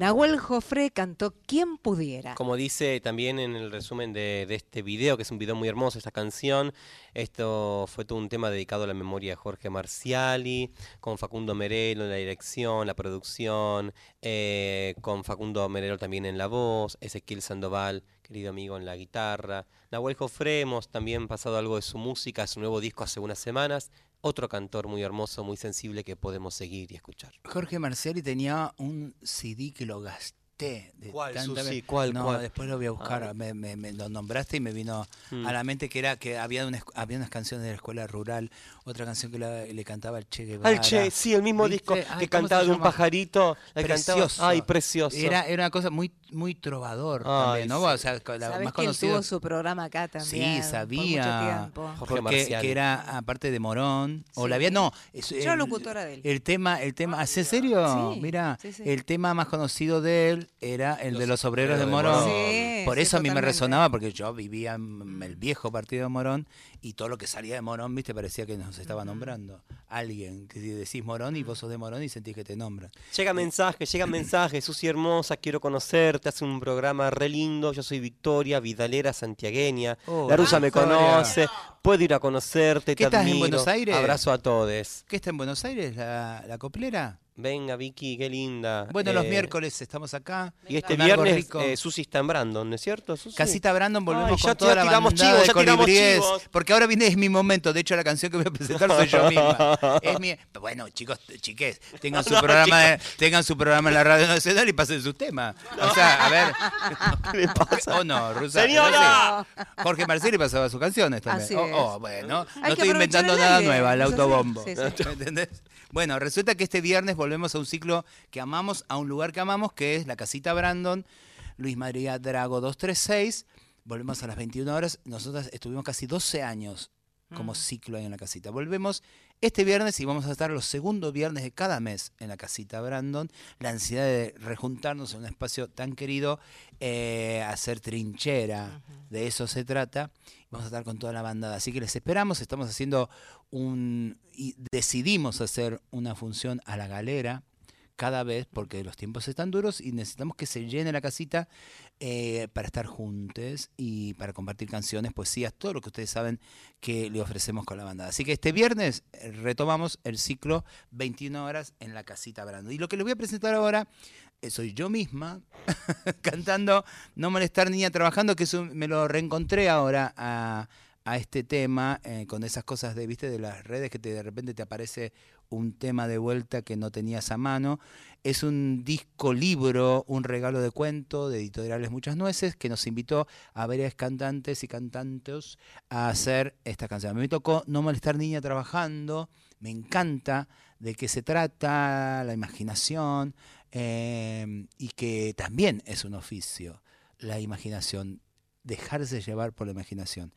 Nahuel Jofre cantó Quien pudiera. Como dice también en el resumen de, este video, que es un video muy hermoso, esta canción, esto fue todo un tema dedicado a la memoria de Jorge Marciali, con Facundo Merelo en la dirección, la producción, eh, con Facundo Merelo también en la voz, Ezequiel Sandoval, querido amigo, en la guitarra. Nahuel Jofre, hemos también pasado algo de su música, su nuevo disco hace unas semanas. Otro cantor muy hermoso, muy sensible que podemos seguir y escuchar. Jorge Marciali tenía un CD que lo gasté. De ¿Cuál, tanta Susi? ¿Cuál, No, cuál? después lo voy a buscar. Ah. Me, me- me lo nombraste y me vino Mm. a la mente que era que había, una, había unas canciones de la escuela rural, otra canción que la- le cantaba el Che Guevara. Al Che, sí, el mismo ¿Viste? disco Ay, que ¿cómo se cantaba de un pajarito. la que cantaba- Precioso. Ay, precioso. Era, era una cosa muy muy trovador Ay, también, ¿no? sí. O sea, la Sabés más que él conocido. tuvo su programa acá también. Sí, Por mucho sabía. tiempo. Jorge Porque Marcial. que era aparte de Morón. O la había, no. es- Yo el- locutora de él. El tema, el tema, ¿hace serio? Sí, Mira, sí, sí. el tema más conocido de él era el de los obreros de de Morón. Morón. Sí, Por sí, eso a mí me resonaba, porque yo vivía en el viejo partido de Morón y todo lo que salía de Morón, viste, parecía que nos estaba nombrando. Alguien, que decís Morón y vos sos de Morón y sentís que te nombran. Llega mensaje, llega mensaje, Susi hermosa, quiero conocerte, hace un programa re lindo, yo soy Victoria, Vidalera Santiagueña, Oh, la rusa me Victoria. conoce, puedo ir a conocerte, ¿Qué te estás en admiro. Buenos Aires? Abrazo a todos. ¿Qué está en Buenos Aires, la, la coplera? Venga Vicky, qué linda. Bueno, los Eh, miércoles estamos acá. Y este viernes rico. eh, Susi está en Brandon, ¿no es cierto, Susi? Casita Brandon, volvemos Ay, ya con toda ya la tiramos chivos, de ya tiramos chivos. porque ahora viene es mi momento. De hecho, la canción que voy a presentar soy yo misma. Es mi, bueno, chicos, chiques, tengan su No, programa, de- tengan su programa en la radio nacional y pasen sus temas. O sea, a ver, ¿Qué le pasa? o no, Rusa. Señora. no sé. Jorge Marcelli pasaba sus canciones también. Así oh, oh, bueno, Hay no estoy inventando nada nueva, el autobombo. sí, sí. ¿Me entendés? Bueno, resulta que este viernes volvemos a un ciclo que amamos, a un lugar que amamos, que es la Casita Brandon, Luis María Drago 236. Volvemos a las 21 horas. Nosotras estuvimos casi 12 años como ciclo ahí en la casita. Volvemos este viernes y vamos a estar los segundos viernes de cada mes en la casita Brandon. La ansiedad de rejuntarnos en un espacio tan querido, eh, hacer trinchera, de eso se trata. Vamos a estar con toda la bandada. Así que les esperamos. Estamos haciendo un. y decidimos hacer una función a la galera cada vez porque los tiempos están duros y necesitamos que se llene la casita eh, para estar juntos y para compartir canciones, poesías, todo lo que ustedes saben que le ofrecemos con la banda. Así que este viernes eh, retomamos el ciclo 21 horas en la casita Brando. Y lo que les voy a presentar ahora soy yo misma cantando No molestar niña trabajando, que me lo reencontré ahora a, a este tema eh, con esas cosas de, viste, de las redes que te, de repente te aparece un tema de vuelta que no tenías a mano. Es un disco libro, un regalo de cuento de editoriales Muchas Nueces que nos invitó a varias cantantes y cantantes a hacer esta canción. Me tocó No molestar niña trabajando, me encanta de qué se trata, la imaginación, eh, y que también es un oficio, la imaginación, dejarse llevar por la imaginación.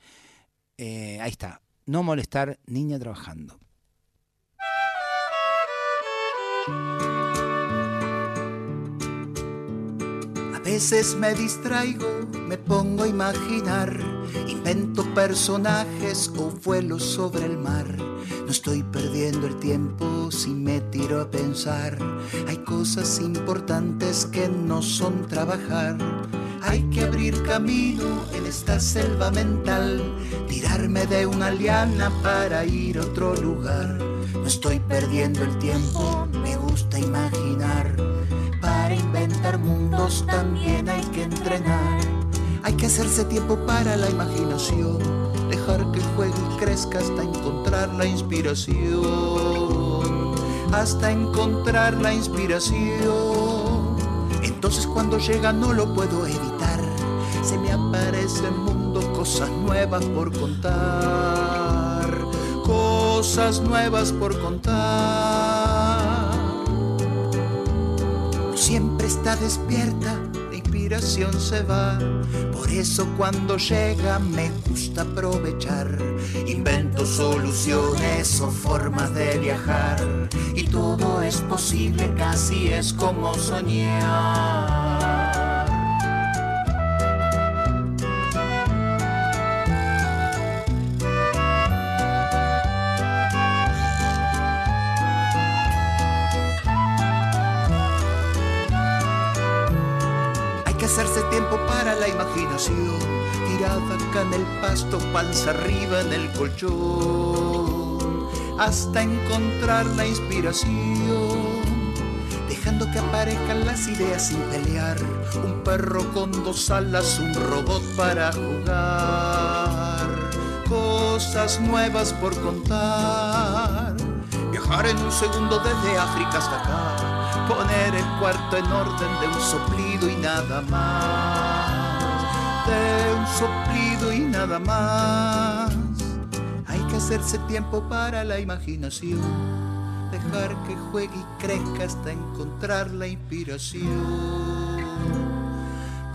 Eh, ahí está, no molestar niña trabajando. Veces me distraigo, me pongo a imaginar, invento personajes o vuelo sobre el mar. No estoy perdiendo el tiempo si me tiro a pensar. Hay cosas importantes que no son trabajar. Hay que abrir camino en esta selva mental, tirarme de una liana para ir a otro lugar. No estoy perdiendo el tiempo, me gusta imaginar. También hay que entrenar. Hay que hacerse tiempo para la imaginación, dejar que juegue y crezca hasta encontrar la inspiración. Hasta encontrar la inspiración. Entonces cuando llega no lo puedo evitar. Se me aparece el mundo, cosas nuevas por contar. Cosas nuevas por contar. Está despierta, la inspiración se va. Por eso cuando llega me gusta aprovechar. Invento soluciones o formas de viajar. Y todo es posible, casi es como soñar. Imaginación, tirada acá en el pasto, panza arriba en el colchón, hasta encontrar la inspiración, dejando que aparezcan las ideas sin pelear, un perro con dos alas, un robot para jugar, cosas nuevas por contar, viajar en un segundo desde África hasta acá poner el cuarto en orden de un soplido y nada más, un soplido y nada más. Hay que hacerse tiempo para la imaginación, dejar que juegue y crezca hasta encontrar la inspiración.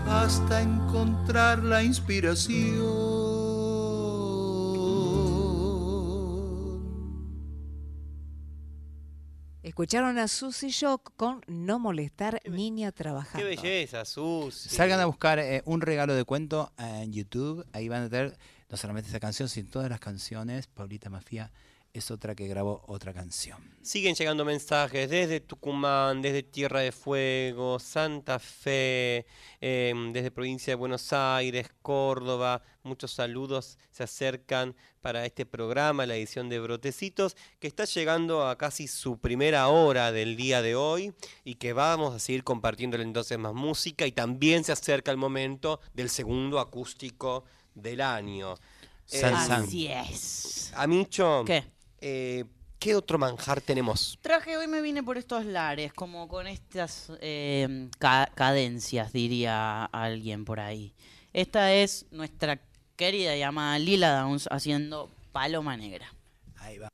hasta encontrar la inspiración. Escucharon a Susy Shock con No molestar niña Qué trabajando. belleza, Sus. Salgan a buscar eh, un regalo de cuento en YouTube. Ahí van a tener no solamente esa canción, sino todas las canciones. Paulita Mafia es otra que grabó otra canción. Siguen llegando mensajes desde Tucumán, desde Tierra de Fuego, Santa Fe, em, desde provincia de Buenos Aires, Córdoba. Muchos saludos se acercan para este programa, la edición de Brotecitos, que está llegando a casi su primera hora del día de hoy y que vamos a seguir compartiéndole entonces más música y también se acerca el momento del segundo acústico del año. San, Eh, san. Así es. Amicho, ¿Qué? Eh, ¿qué otro manjar tenemos? Traje hoy me vine por estos lares, como con estas eh, ca- cadencias, diría alguien por ahí. Esta es nuestra querida llamada Lila Downs haciendo Paloma Negra. Ahí va.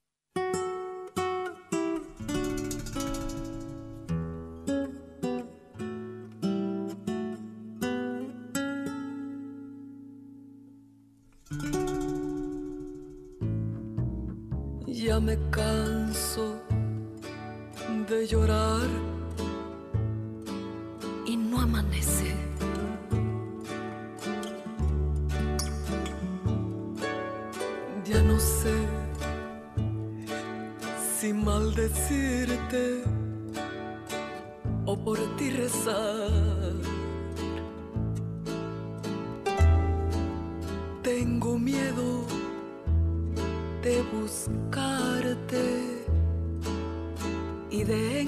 Ya me canso de llorar y no amanece. Ya no sé si maldecirte o por ti rezar. De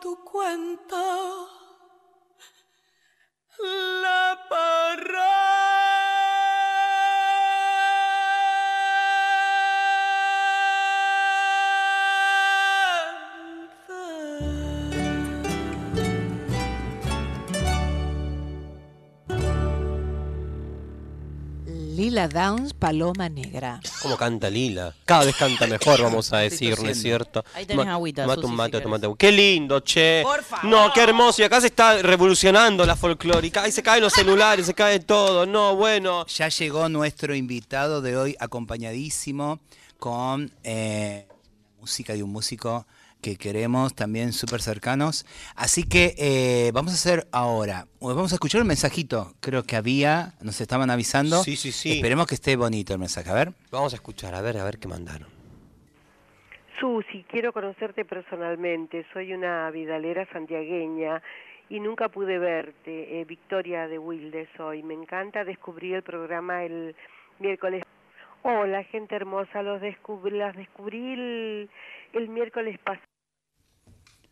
tu cuenta Lila Downs, Paloma Negra. ¿Cómo canta Lila? Cada vez canta mejor, vamos a decir, ¿no es cierto? Ahí tenés Ma- agüita, Mate Susi, un si mate, querés. tomate. Qué lindo, che. No, qué hermoso. Y acá se está revolucionando la folclórica. Ahí se caen los celulares, se cae todo. No, bueno. Ya llegó nuestro invitado de hoy, acompañadísimo con eh, música de un músico que queremos también súper cercanos. Así que eh, vamos a hacer ahora, vamos a escuchar un mensajito, creo que había, nos estaban avisando. Sí, sí, sí. Esperemos que esté bonito el mensaje, a ver. Vamos a escuchar, a ver, a ver qué mandaron. Susi, quiero conocerte personalmente. Soy una vidalera santiagueña y nunca pude verte. Eh, Victoria de Wilde soy. Me encanta descubrir el programa el miércoles. Hola, gente hermosa. Los descubrí, las descubrí el, el miércoles pasado.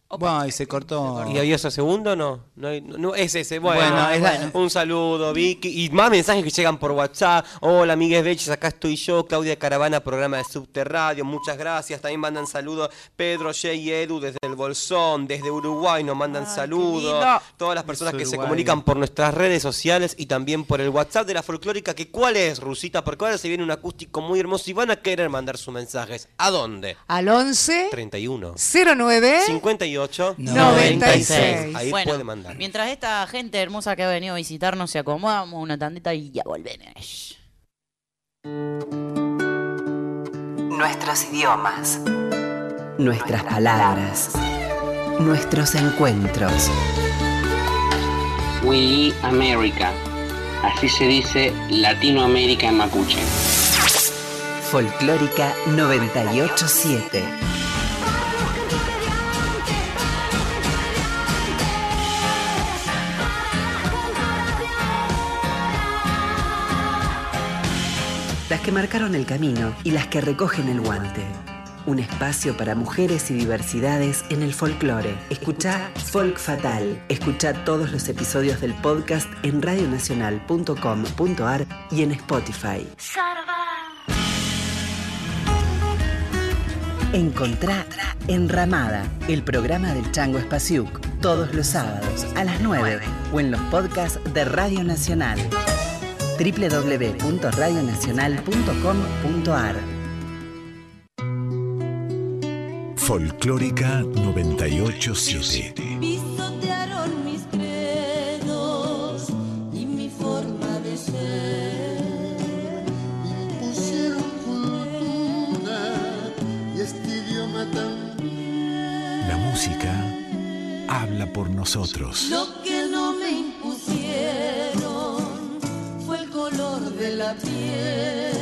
Bueno, y se cortó. ¿Y había ese segundo no? No, hay- no, es ese. Bueno, Bueno, es la- un saludo, Vicky. Y más mensajes que llegan por WhatsApp. Hola, amigues Beches, acá estoy yo. Claudia Caravana, programa de Subterradio. Muchas gracias. También mandan saludos Pedro, Jay y Edu desde el Bolsón, desde Uruguay nos mandan saludos. lindo. Todas las personas que se Uruguay. comunican por nuestras redes sociales y también por el WhatsApp de la folclórica. Que ¿Cuál es, Rusita? Porque ahora se viene un acústico muy hermoso y van a querer mandar sus mensajes. ¿A dónde? Al 11 31. 09 58 96. Ahí Bueno, puede mandar. Mientras esta gente hermosa que ha venido a visitarnos se acomoda, vamos a una tandita y ya volvemos. Nuestros idiomas. Nuestras palabras. Nuestros encuentros. We America. Así se dice Latinoamérica en mapuche. Folclórica 987. Las que marcaron el camino y las que recogen el guante. Un espacio para mujeres y diversidades en el folclore. Escucha Folk Fatal. Escucha todos los episodios del podcast en radionacional.com.ar y en Spotify. Encontrá Enramada, el programa del Chango Espaciuc, todos los sábados a las 9 o en los podcasts de Radio Nacional. www.radionacional.com.ar Folclórica 987. Pisotearon mis credos y mi forma de ser. Pusieron cultura y este idioma también. La música habla por nosotros. Lo que no me impusieron de la piel.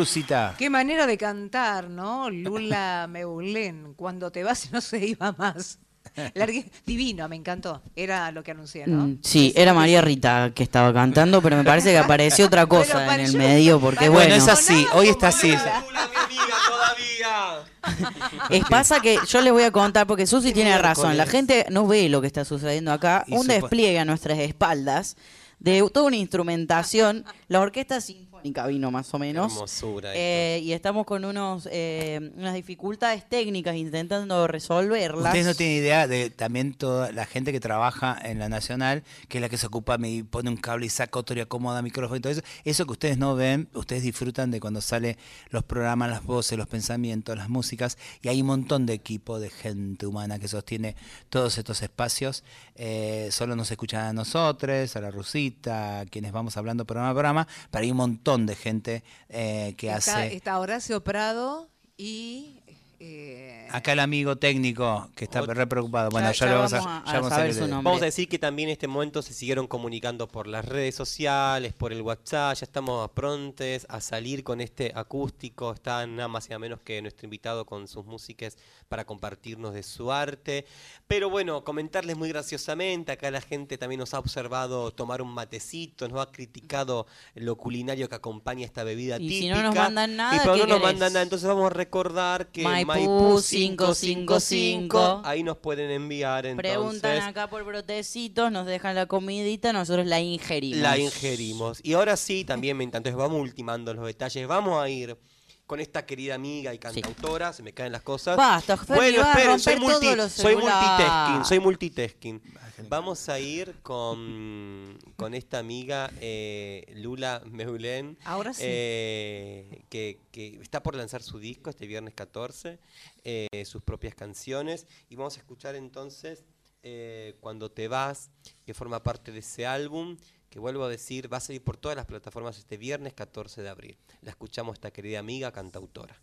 Rusita. Qué manera de cantar, ¿no? Lula Meulén, cuando te vas y no se iba más. Divino, me encantó. Era lo que anuncié, ¿no? Mm, Sí, era María Rita que estaba cantando, pero me parece que apareció otra cosa en el medio, porque Bueno, bueno, es así, hoy está así. Es pasa que yo les voy a contar porque Susi tiene razón. La gente no ve lo que está sucediendo acá. Un despliegue a nuestras espaldas de toda una instrumentación. La orquesta sinfónica vino más o menos. Hermosura Eh, y estamos con unos eh, unas dificultades técnicas intentando resolverlas. Ustedes no tienen idea de también toda la gente que trabaja en la Nacional, que es la que se ocupa, me pone un cable y saca otro y acomoda micrófono y todo eso. Eso que ustedes no ven, ustedes disfrutan de cuando sale los programas, las voces, los pensamientos, las músicas. Y hay un montón de equipo, de gente humana que sostiene todos estos espacios. Eh, solo nos escuchan a nosotros, a la Rusita, a quienes vamos hablando programa a programa, pero hay un montón de gente eh, que Está, hace... está Horacio Prado y eh, Acá el amigo técnico que está re preocupado. Bueno, ya, Ya- vamos a, vamos ya vamos a. Vamos a decir que también en este momento se siguieron comunicando por las redes sociales, por el WhatsApp, ya estamos prontos a salir con este acústico, está nada más y nada menos que nuestro invitado con sus músicas para compartirnos de su arte. Pero bueno, comentarles muy graciosamente, acá la gente también nos ha observado tomar un matecito, nos ha criticado lo culinario que acompaña esta bebida Y si típica. no nos mandan nada, y pero ¿qué no nos mandan nada, entonces vamos a recordar que Maipú Maipú 555, ahí nos pueden enviar entonces. Preguntan acá por brotecitos, nos dejan la comidita, nosotros la ingerimos. La ingerimos. Y ahora sí, también me entonces vamos ultimando los detalles. Vamos a ir con esta querida amiga y cantautora, se me caen las cosas. Basta, bueno, esperen, soy, multi- soy multitasking, soy multitasking. Vamos a ir con, con esta amiga eh, Lula Meulen. Ahora sí. eh, que, que está por lanzar su disco este viernes 14, eh, sus propias canciones. Y vamos a escuchar entonces eh, Cuando te vas, que forma parte de ese álbum, que vuelvo a decir, va a salir por todas las plataformas este viernes 14 de abril. La escuchamos esta querida amiga cantautora.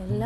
El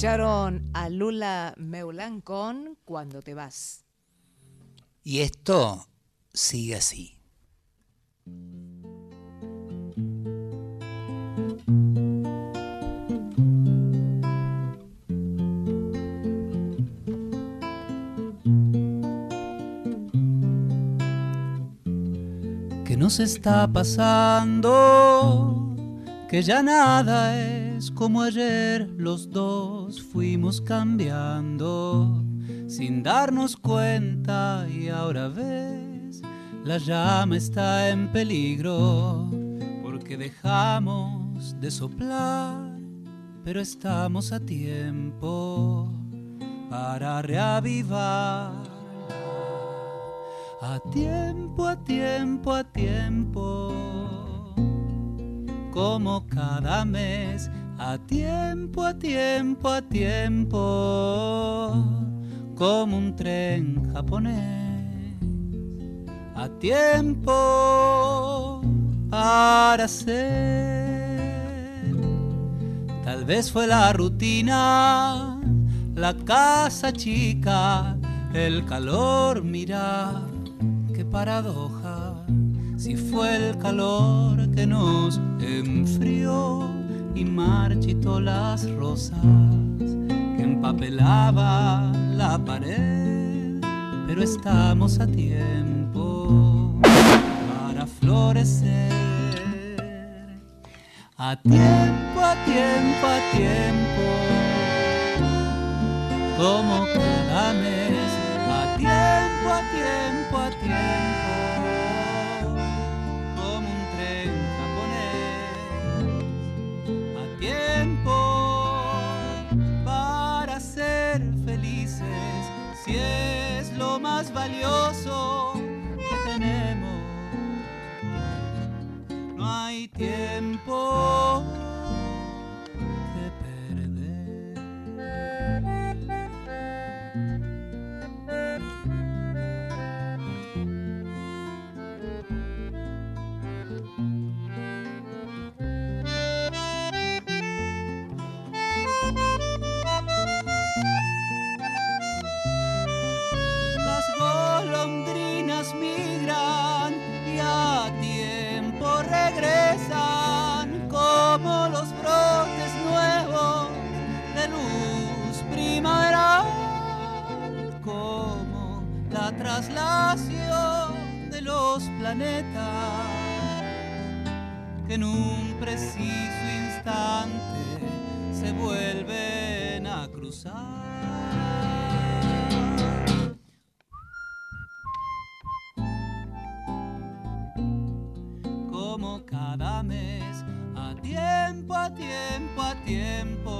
Escucharon a Lula Meulán con Cuando te vas. Y esto sigue así. ¿Qué nos está pasando? Que ya nada es como ayer, los dos fuimos cambiando sin darnos cuenta y ahora ves, la llama está en peligro porque dejamos de soplar, pero estamos a tiempo para reavivar. A tiempo, a tiempo, a tiempo, como cada mes, a tiempo, a tiempo, a tiempo, como un tren japonés, a tiempo para ser. Tal vez fue la rutina, la casa chica, el calor, mira qué paradoja. Si fue el calor que nos enfrió y marchitó las rosas que empapelaba la pared, pero estamos a tiempo para florecer. A tiempo, a tiempo, a tiempo, como cada mes, a tiempo, a tiempo, a tiempo, que tenemos. No hay tiempo regresan como los brotes nuevos de luz primaveral, como la traslación de los planetas que en un preciso instante se vuelven a cruzar. A tiempo, a tiempo,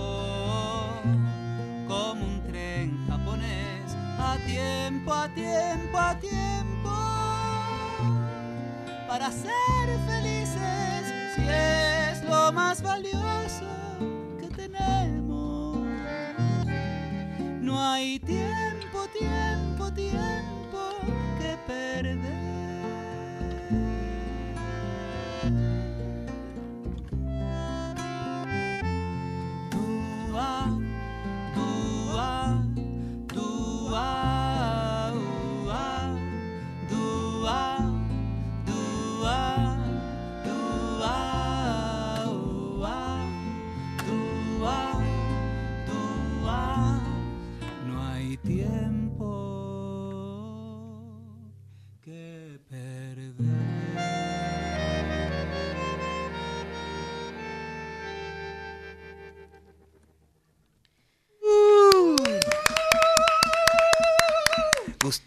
como un tren japonés, a tiempo, a tiempo, a tiempo, para ser felices, si es lo más valioso que tenemos. No hay tiempo,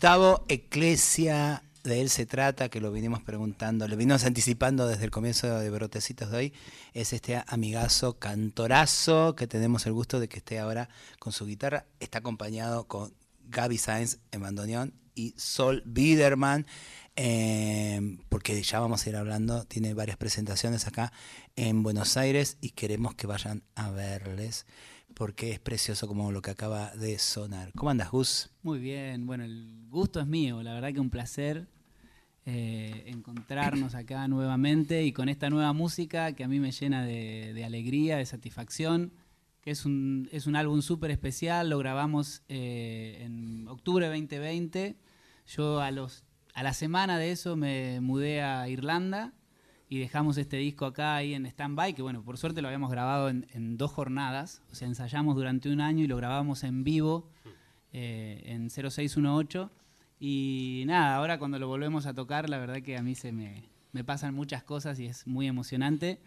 Gustavo Eclesia, de él se trata, que lo vinimos preguntando, lo vinimos anticipando desde el comienzo de Brotecitos de hoy, es este amigazo cantorazo que tenemos el gusto de que esté ahora con su guitarra. Está acompañado con Gaby Sáenz en bandoneón y Sol Biederman, eh, porque ya vamos a ir hablando, tiene varias presentaciones acá en Buenos Aires y queremos que vayan a verles porque es precioso como lo que acaba de sonar. ¿Cómo andas, Gus? Muy bien, bueno, el gusto es mío, la verdad que un placer eh, encontrarnos acá nuevamente y con esta nueva música que a mí me llena de, alegría, de satisfacción, que es un, es un álbum súper especial, lo grabamos eh, en octubre de 2020, yo a, los, a la semana de eso me mudé a Irlanda y dejamos este disco acá ahí en stand-by, que bueno, por suerte lo habíamos grabado en, en dos jornadas, o sea, ensayamos durante un año y lo grabamos en vivo eh, en 0618. Y nada, ahora cuando lo volvemos a tocar, la verdad que a mí se me, me pasan muchas cosas y es muy emocionante.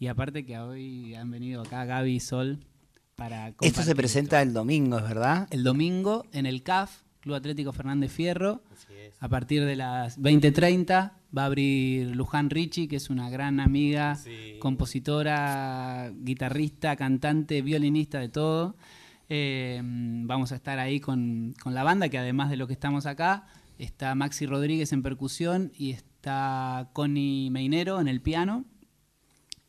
Y aparte que hoy han venido acá Gaby y Sol para Esto se presenta el domingo, ¿es verdad? el domingo en el CAF, Club Atlético Fernández Fierro. A partir de las 20.30 va a abrir Luján Ricci, que es una gran amiga, compositora, guitarrista, cantante, violinista, de todo. Eh, vamos a estar ahí con, con la banda, que además de lo que estamos acá, está Maxi Rodríguez en percusión y está Connie Meinero en el piano.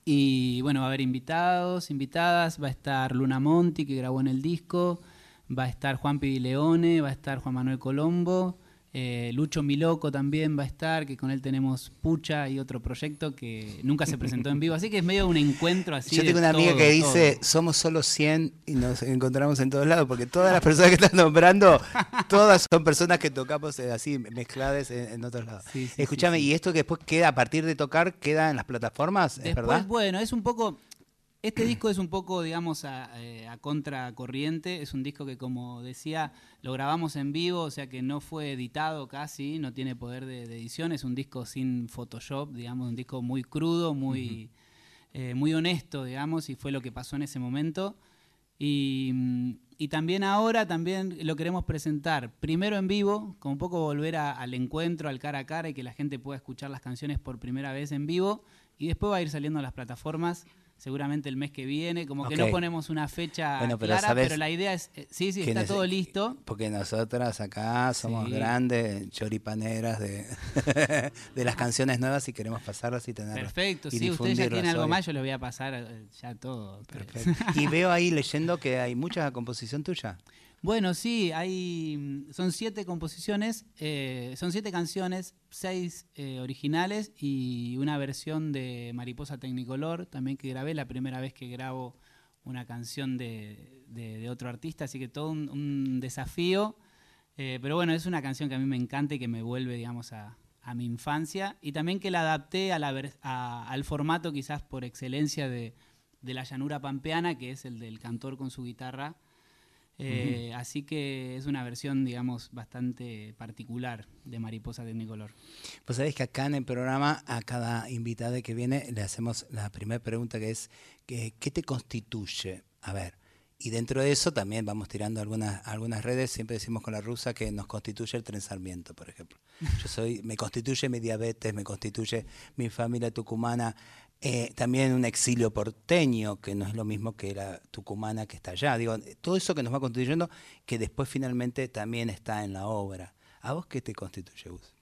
Y bueno, va a haber invitados, invitadas, va a estar Luna Monti, que grabó en el disco, va a estar Juan Leone, va a estar Juan Manuel Colombo, eh, Lucho Miloco también va a estar, que con él tenemos Pucha y otro proyecto que nunca se presentó en vivo, así que es medio un encuentro así. Yo tengo una amiga que dice, todo. somos solo 100 y nos encontramos en todos lados, porque todas las personas que están nombrando, todas son personas que tocamos eh, así, mezcladas en, en otros lados. Sí, sí, Escúchame, sí. ¿y esto que después queda, a partir de tocar, queda en las plataformas? ¿Es verdad? bueno, es un poco. Este disco es un poco, digamos, a, eh, a contracorriente. Es un disco que, como decía, lo grabamos en vivo, o sea que no fue editado casi, no tiene poder de, de edición. Es un disco sin Photoshop, digamos, un disco muy crudo, muy, eh, muy honesto, digamos, y fue lo que pasó en ese momento. Y, mm, y también ahora también lo queremos presentar primero en vivo, como un poco volver a- al encuentro, al cara a cara y que la gente pueda escuchar las canciones por primera vez en vivo. Y después va a ir saliendo a las plataformas, seguramente el mes que viene. Como que no ponemos una fecha Bueno, pero clara, ¿sabes pero la idea es. eh, sí, sí, está todo listo. Porque nosotras acá somos Sí. grandes choripaneras de, de las canciones nuevas y queremos pasarlas y tenerlas. Perfecto, y sí, ustedes ya tienen algo más, yo les voy a pasar eh, ya todo. Y veo ahí leyendo que hay mucha composición tuya. Bueno, sí, hay, mm, son siete composiciones, eh, son siete canciones, seis eh, originales y una versión de Mariposa Tecnicolor, también que grabé, la primera vez que grabo una canción de, de- otro artista, así que todo un, desafío. Eh, pero bueno, es una canción que a mí me encanta y que me vuelve, digamos, a, a mi infancia. Y también que la adapté a la al formato quizás por excelencia de, de la llanura pampeana, que es el del cantor con su guitarra. Eh, Así que es una versión, digamos, bastante particular de Mariposa Tecnicolor. Pues sabés que acá en el programa a cada invitada que viene le hacemos la primera pregunta que es que, ¿qué te constituye? A ver, y dentro de eso también vamos tirando algunas, algunas redes, siempre decimos con la rusa que nos constituye el tren Sarmiento, por ejemplo. Yo soy, me constituye mi diabetes, me constituye mi familia tucumana, eh, también un exilio porteño, que no es lo mismo que la tucumana que está allá. Digo, todo eso que nos va constituyendo, que después finalmente también está en la obra. ¿A vos qué te constituye, Gus?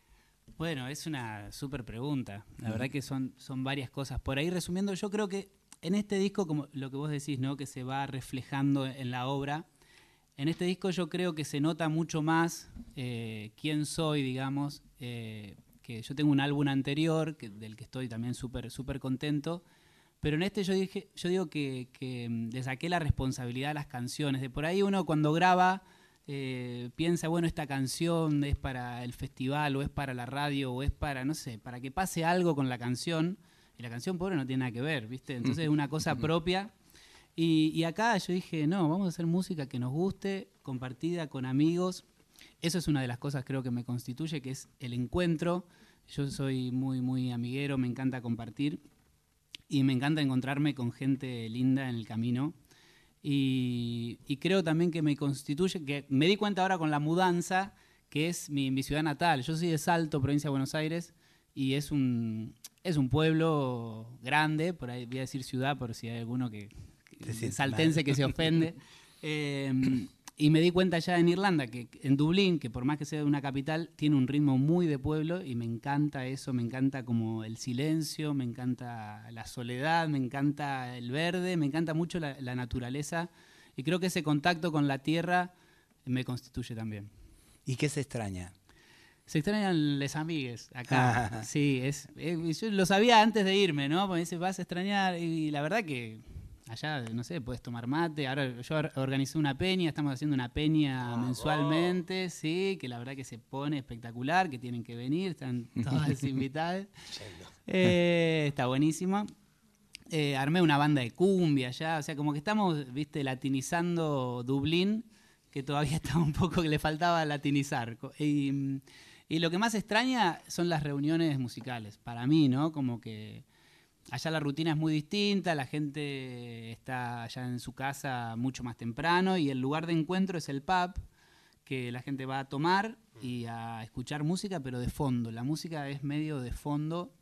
Bueno, es una súper pregunta. La verdad que son, son varias cosas. Por ahí resumiendo, yo creo que en este disco, como lo que vos decís, ¿no? Que se va reflejando en la obra. En este disco yo creo que se nota mucho más eh, quién soy, digamos. eh, que yo tengo un álbum anterior, que, del que estoy también súper súper contento. Pero en este yo dije, yo digo que, que, mm, le saqué la responsabilidad a las canciones. De por ahí uno cuando graba eh, piensa, bueno, esta canción es para el festival o es para la radio o es para, no sé, para que pase algo con la canción. Y la canción pobre no tiene nada que ver, ¿viste? Entonces es una cosa propia. Y, y acá yo dije, no, vamos a hacer música que nos guste, compartida con amigos. Eso es una de las cosas creo que me constituye, que es el encuentro. Yo soy muy, muy amiguero, me encanta compartir y me encanta encontrarme con gente linda en el camino. Y, y creo también que me constituye, que me di cuenta ahora con la mudanza, que es mi, mi ciudad natal. Yo soy de Salto, provincia de Buenos Aires, y es un, es un pueblo grande, por ahí voy a decir ciudad, por si hay alguno que, saltense mal. que se ofende. Eh, y me di cuenta ya en Irlanda que en Dublín, que por más que sea una capital, tiene un ritmo muy de pueblo y me encanta eso, me encanta como el silencio, me encanta la soledad, me encanta el verde, me encanta mucho la, la naturaleza y creo que ese contacto con la tierra me constituye también. ¿Y qué se extraña? Se extrañan les amigues acá. sí, es, eh, yo lo sabía antes de irme, ¿no? Porque dice, vas a extrañar. Y la verdad que allá, no sé, puedes tomar mate. Ahora yo or- organicé una peña, estamos haciendo una peña mensualmente, sí, que la verdad que se pone espectacular, que tienen que venir, están todas invitadas. Eh, está buenísimo. Eh, armé una banda de cumbia allá, o sea, como que estamos, viste, latinizando Dublín, que todavía estaba un poco que le faltaba latinizar. Y lo que más extraña son las reuniones musicales, para mí, ¿no? Como que allá la rutina es muy distinta, la gente está allá en su casa mucho más temprano y el lugar de encuentro es el pub, que la gente va a tomar y a escuchar música, pero de fondo. La música es medio de fondo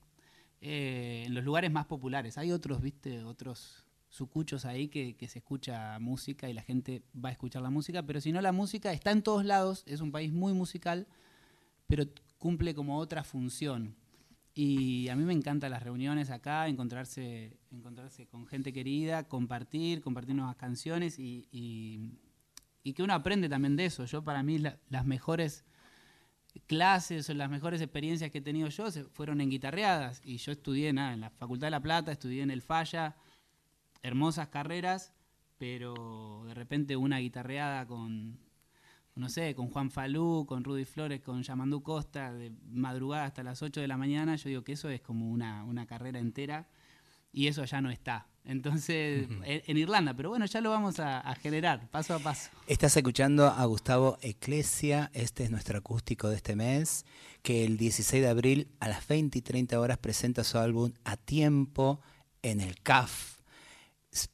eh, en los lugares más populares. Hay otros, viste, otros sucuchos ahí que, que se escucha música y la gente va a escuchar la música, pero si no la música está en todos lados, es un país muy musical, pero cumple como otra función. Y a mí me encantan las reuniones acá, encontrarse, encontrarse con gente querida, compartir, compartir nuevas canciones y, y- que uno aprende también de eso. Yo para mí la- las mejores clases o las mejores experiencias que he tenido yo fueron en guitarreadas. Y yo estudié nada, en la Facultad de La Plata, estudié en el Falla, hermosas carreras, pero de repente una guitarreada con, no sé, con Juan Falú, con Rudy Flores, con Yamandú Costa, de madrugada hasta las 8 de la mañana, yo digo que eso es como una, una carrera entera y eso ya no está. Entonces, en, en Irlanda, pero bueno, ya lo vamos a, a generar paso a paso. Estás escuchando a Gustavo Eclesia, este es nuestro acústico de este mes, que el 16 de abril a las 20 y 30 horas presenta su álbum A Tiempo en el CAF.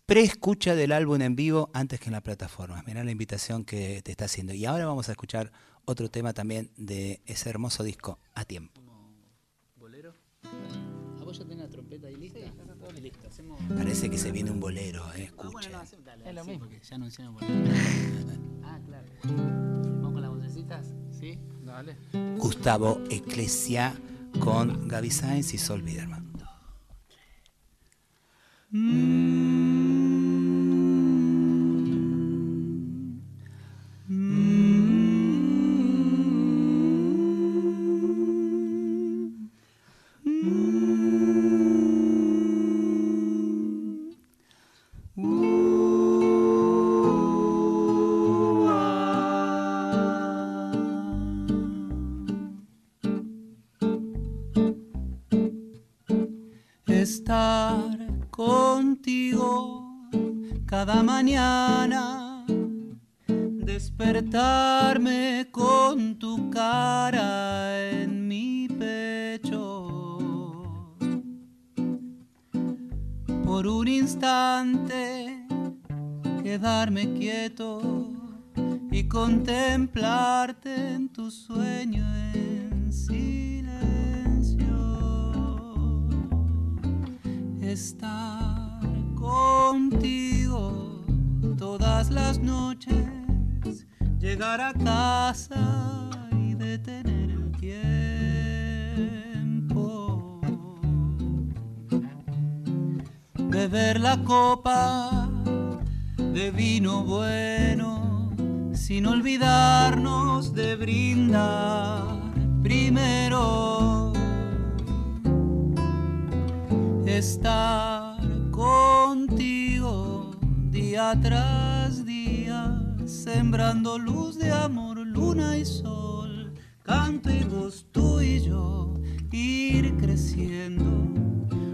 Preescucha del álbum en vivo antes que en la plataforma. Mirá la invitación que te está haciendo. Y ahora vamos a escuchar otro tema también de ese hermoso disco, A Tiempo. ¿Bolero? ¿A vos ya tenés la trompeta ahí lista? Listo, hacemos... Parece que se viene un bolero, eh, Ah, bueno, escucha. no, dale, Es lo sí, mismo. porque ya anunciamos bolero. ah, claro. ¿Vamos con las vocecitas? ¿Sí? Dale. Gustavo Eclesia con Gaby Sainz y Sol Biderman. Estar contemplarte en tu sueño en silencio. Estar contigo todas las noches, llegar a casa y detener el tiempo, beber la copa de vino bueno, sin olvidarnos de brindar primero. Estar contigo día tras día, sembrando luz de amor, luna y sol, canto y voz tú y yo, ir creciendo,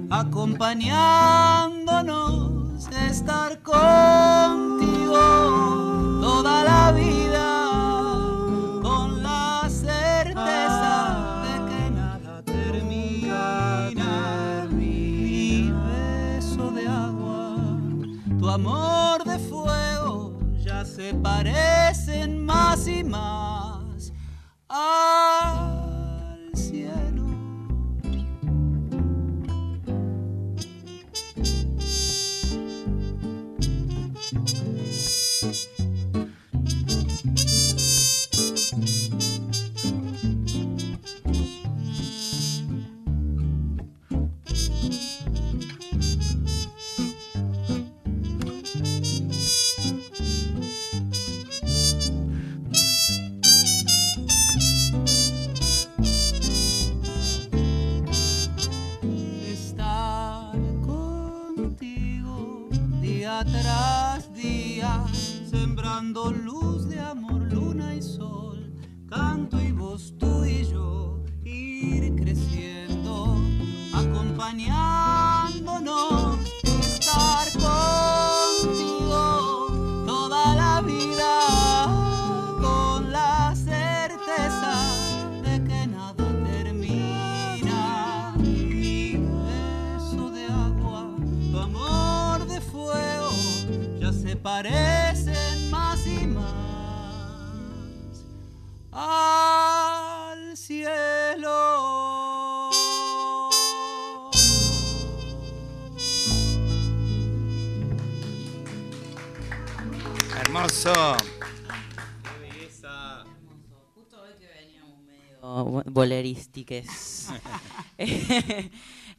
acompañándonos, estar contigo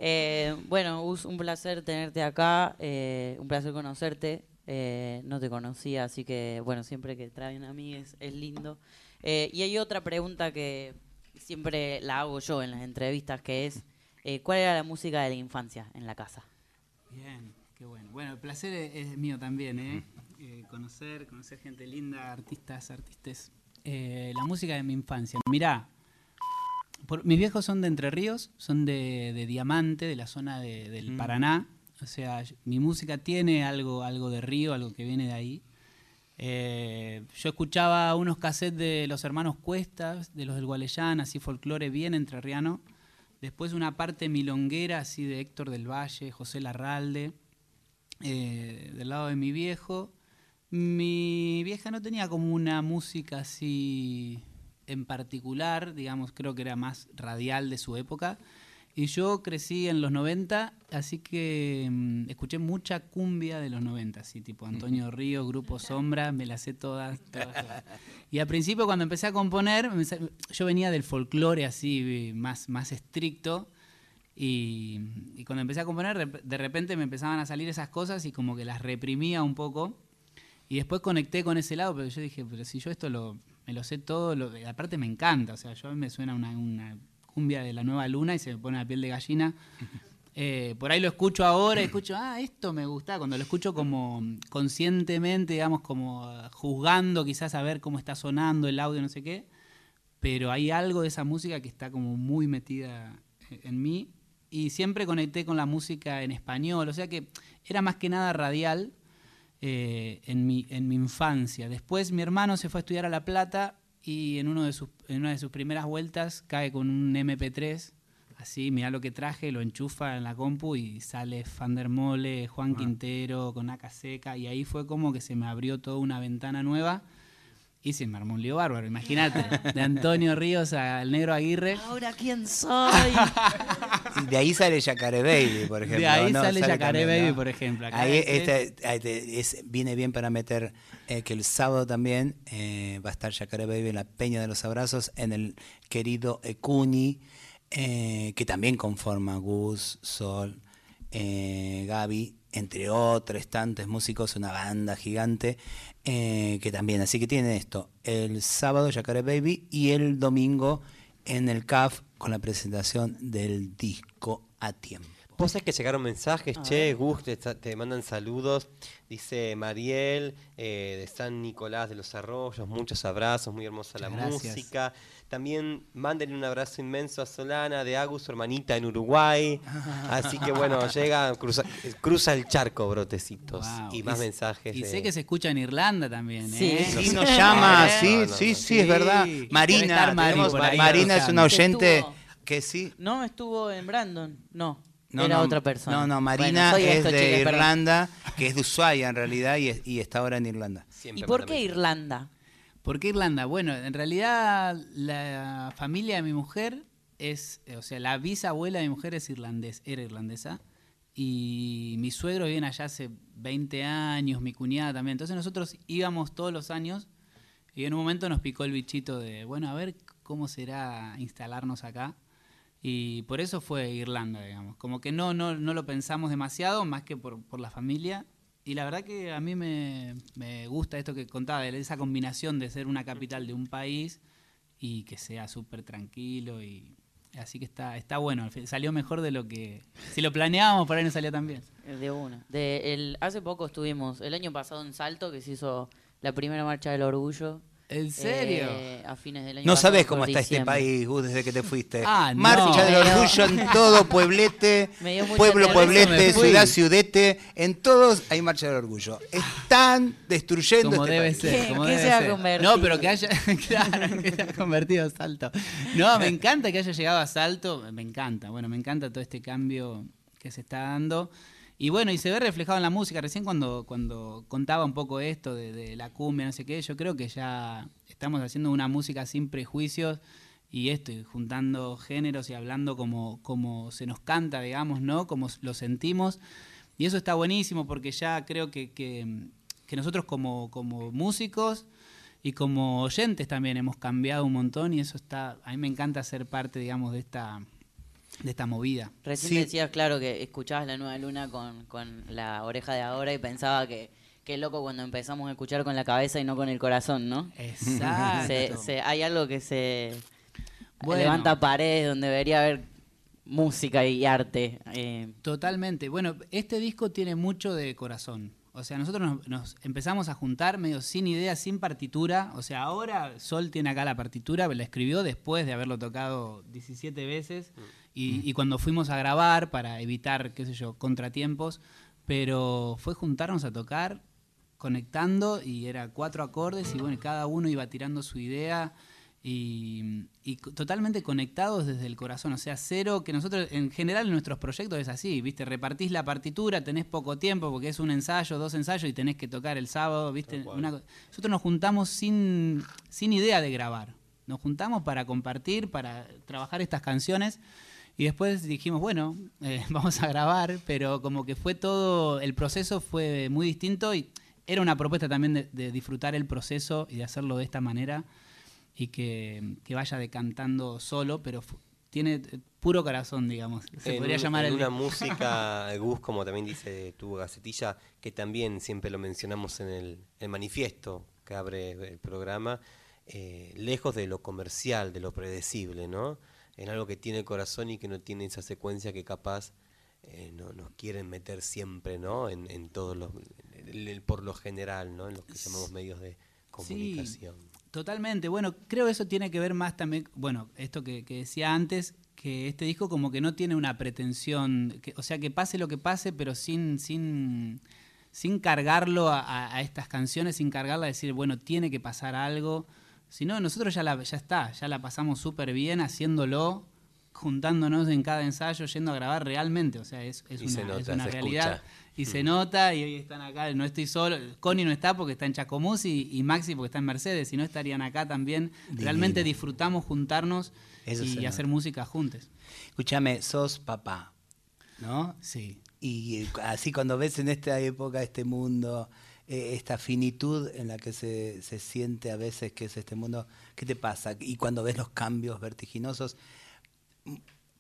Eh, bueno, un placer tenerte acá, eh, un placer conocerte. eh, no te conocía, así que bueno, siempre que traen a mí es, es lindo. Y hay otra pregunta que siempre la hago yo en las entrevistas, que es, ¿cuál era la música de la infancia en la casa? Bien, qué bueno. Bueno, el placer es, es mío también, ¿eh? Eh, conocer, conocer gente linda, artistas, artistas. Eh, la música de mi infancia. Mirá, por- mis viejos son de Entre Ríos, son de, de Diamante, de la zona de- del Mm. Paraná. O sea, mi música tiene algo, algo de río, algo que viene de ahí. Eh, yo escuchaba unos cassettes de los hermanos Cuestas, de los del Gualeyán, así folclore bien entrerriano. Después una parte milonguera, así de Héctor del Valle, José Larralde, eh, del lado de mi viejo. Mi vieja no tenía como una música así en particular, digamos, creo que era más radial de su época. Y yo crecí en los 90, así que mm, escuché mucha cumbia de los 90, así tipo Antonio Río, Grupo Sombra, me las sé todas. todas, todas. Y al principio cuando empecé a componer, yo venía del folclore así más, más estricto. Y, y cuando empecé a componer, de, de repente me empezaban a salir esas cosas y como que las reprimía un poco. Y después conecté con ese lado, pero yo dije, pero si yo esto lo, me lo sé todo, lo- aparte me encanta, o sea, yo a mí me suena una, una cumbia de la nueva luna y se me pone la piel de gallina. Eh, por ahí lo escucho ahora escucho, ah, esto me gusta. Cuando lo escucho como conscientemente, digamos, como juzgando quizás a ver cómo está sonando el audio, no sé qué. Pero hay algo de esa música que está como muy metida en mí. Y siempre conecté con la música en español, o sea que era más que nada radial eh, en, mi, en mi infancia. Después mi hermano se fue a estudiar a La Plata y en, uno de sus, en una de sus primeras vueltas cae con un MP3, así, mira lo que traje, lo enchufa en la compu y sale Fandermole, Juan Quintero, con Aca Seca, y ahí fue como que se me abrió toda una ventana nueva. Y se me armó un lío bárbaro, imagínate, de Antonio Ríos al Negro Aguirre. Ahora, ¿quién soy? De ahí sale Yacaré Baby, por ejemplo. De ahí ¿no? sale Yacaré Baby, ¿no? por ejemplo. Acá Ahí es- este, ahí te- es- viene bien para meter eh, que el sábado también eh, va a estar Yacaré Baby en la Peña de los Abrazos en el querido Ecuni, eh, que también conforma Gus, Sol, eh, Gaby, entre otros tantos músicos, una banda gigante eh, que también, así que tienen esto, el sábado Yacaré Baby y el domingo en el CAF con la presentación del disco a tiempo. Vos sabés que llegaron mensajes, che. Gus, te, te mandan saludos. Dice Mariel eh, de San Nicolás de los Arroyos, muchos abrazos, muy hermosa la gracias. música. También mándenle un abrazo inmenso a Solana de Agus, su hermanita en Uruguay. Así que bueno, llega, cruza, cruza el charco, brotecitos. Wow. Y más mensajes. Y de- sé que se escucha en Irlanda también. Sí, ¿eh? sí, nos llama, sí, no, no, sí, no. sí, es verdad. Marina, tenemos- ahí Marina es una oyente Estuvo- que sí. No, estuvo en Brandon, no. No, era no, otra persona. No, no, Marina es esto, de perdón. Irlanda, que es de Ushuaia en realidad y, es- y está ahora en Irlanda. ¿Y por qué Irlanda? ¿Por qué Irlanda? Bueno, en realidad la familia de mi mujer es, eh, o sea, la bisabuela de mi mujer es irlandés, era irlandesa. Y mis suegros viven allá hace 20 años, mi cuñada también. Entonces nosotros íbamos todos los años y en un momento nos picó el bichito de, bueno, a ver cómo será instalarnos acá. Y por eso fue Irlanda, digamos. Como que no, no, no lo pensamos demasiado, más que por, por la familia. Y la verdad que a mí me, me gusta esto que contaba, esa combinación de ser una capital de un país y que sea súper tranquilo. y Así que está, está bueno, salió mejor de lo que... Si lo planeábamos, por ahí no salía tan bien. De una. De el, hace poco estuvimos, el año pasado en Salto, que se hizo la primera marcha del orgullo. ¿En serio? eh, a fines del año No por cómo está este país, Gus, desde que te fuiste. Ah, Marcha no. del Me dio- orgullo en todo pueblete, pueblo, pueblete, ciudad, ciudete, en todos hay marcha del orgullo. Están destruyendo Como este debe país. ser. ¿Qué- como qué debe se ha ser. convertido? No, pero que haya, claro, que se ha convertido a Salto. No, me encanta que haya llegado a Salto, me encanta. Bueno, me encanta todo este cambio que se está dando. Y bueno, y se ve reflejado en la música. Recién cuando, cuando contaba un poco esto de, la cumbia, no sé qué, yo creo que ya estamos haciendo una música sin prejuicios y esto, y juntando géneros y hablando como, como se nos canta, digamos, ¿no? Como lo sentimos. Y eso está buenísimo porque ya creo que, que, que nosotros como, como músicos y como oyentes también hemos cambiado un montón y eso está, a mí me encanta ser parte, digamos, de esta, de esta movida. Recién decías, claro, que escuchabas la nueva luna con, con la oreja de ahora y pensaba que qué loco cuando empezamos a escuchar con la cabeza y no con el corazón, ¿no? Exacto. Se- se- hay algo que se Bueno. levanta paredes donde debería haber música y arte. eh, Totalmente. Bueno, este disco tiene mucho de corazón. O sea, nosotros nos, nos empezamos a juntar medio sin idea, sin partitura. O sea, ahora Sol tiene acá la partitura, la escribió después de haberlo tocado 17 veces. Y, y cuando fuimos a grabar para evitar, qué sé yo, contratiempos, pero fue juntarnos a tocar conectando y era cuatro acordes y bueno, cada uno iba tirando su idea y, totalmente conectados desde el corazón, o sea, cero, que nosotros en general en nuestros proyectos es así, ¿viste? Repartís la partitura, tenés poco tiempo porque es un ensayo, dos ensayos y tenés que tocar el sábado, ¿viste? Una nosotros nos juntamos sin, sin idea de grabar, nos juntamos para compartir, para trabajar estas canciones y después dijimos, bueno, eh, vamos a grabar, pero como que fue todo, el proceso fue muy distinto y era una propuesta también de, de disfrutar el proceso y de hacerlo de esta manera y que, que vaya decantando solo, pero tiene eh, puro corazón, digamos. Se en podría un- llamar en el una música, Gus, como también dice tu gacetilla, que también siempre lo mencionamos en el, el manifiesto que abre el programa, eh, lejos de lo comercial, de lo predecible, ¿no? En algo que tiene corazón y que no tiene esa secuencia que capaz eh, no, nos quieren meter siempre, ¿no? En, en todos los, por lo general, ¿no? En los que llamamos medios de comunicación. Totalmente. Bueno, creo eso tiene que ver más también, bueno, esto que, que decía antes, que este disco como que no tiene una pretensión, que, o sea, que pase lo que pase, pero sin, sin, sin cargarlo a, estas canciones, sin cargarla a decir, bueno, tiene que pasar algo. Sino nosotros ya, la, ya está, ya la pasamos súper bien haciéndolo, juntándonos en cada ensayo, yendo a grabar realmente. O sea, es, es Y se una, es una se realidad. escucha. Y se Mm. nota, y hoy están acá, no estoy solo. Connie no está porque está en Chacomús y, y Maxi porque está en Mercedes, si no estarían acá también. Divino. Realmente disfrutamos juntarnos Eso y hacer música juntos. Escúchame, sos papá, ¿no? Sí. Y así cuando ves en esta época, este mundo, eh, esta finitud en la que se, se siente a veces que es este mundo, ¿qué te pasa? Y cuando ves los cambios vertiginosos,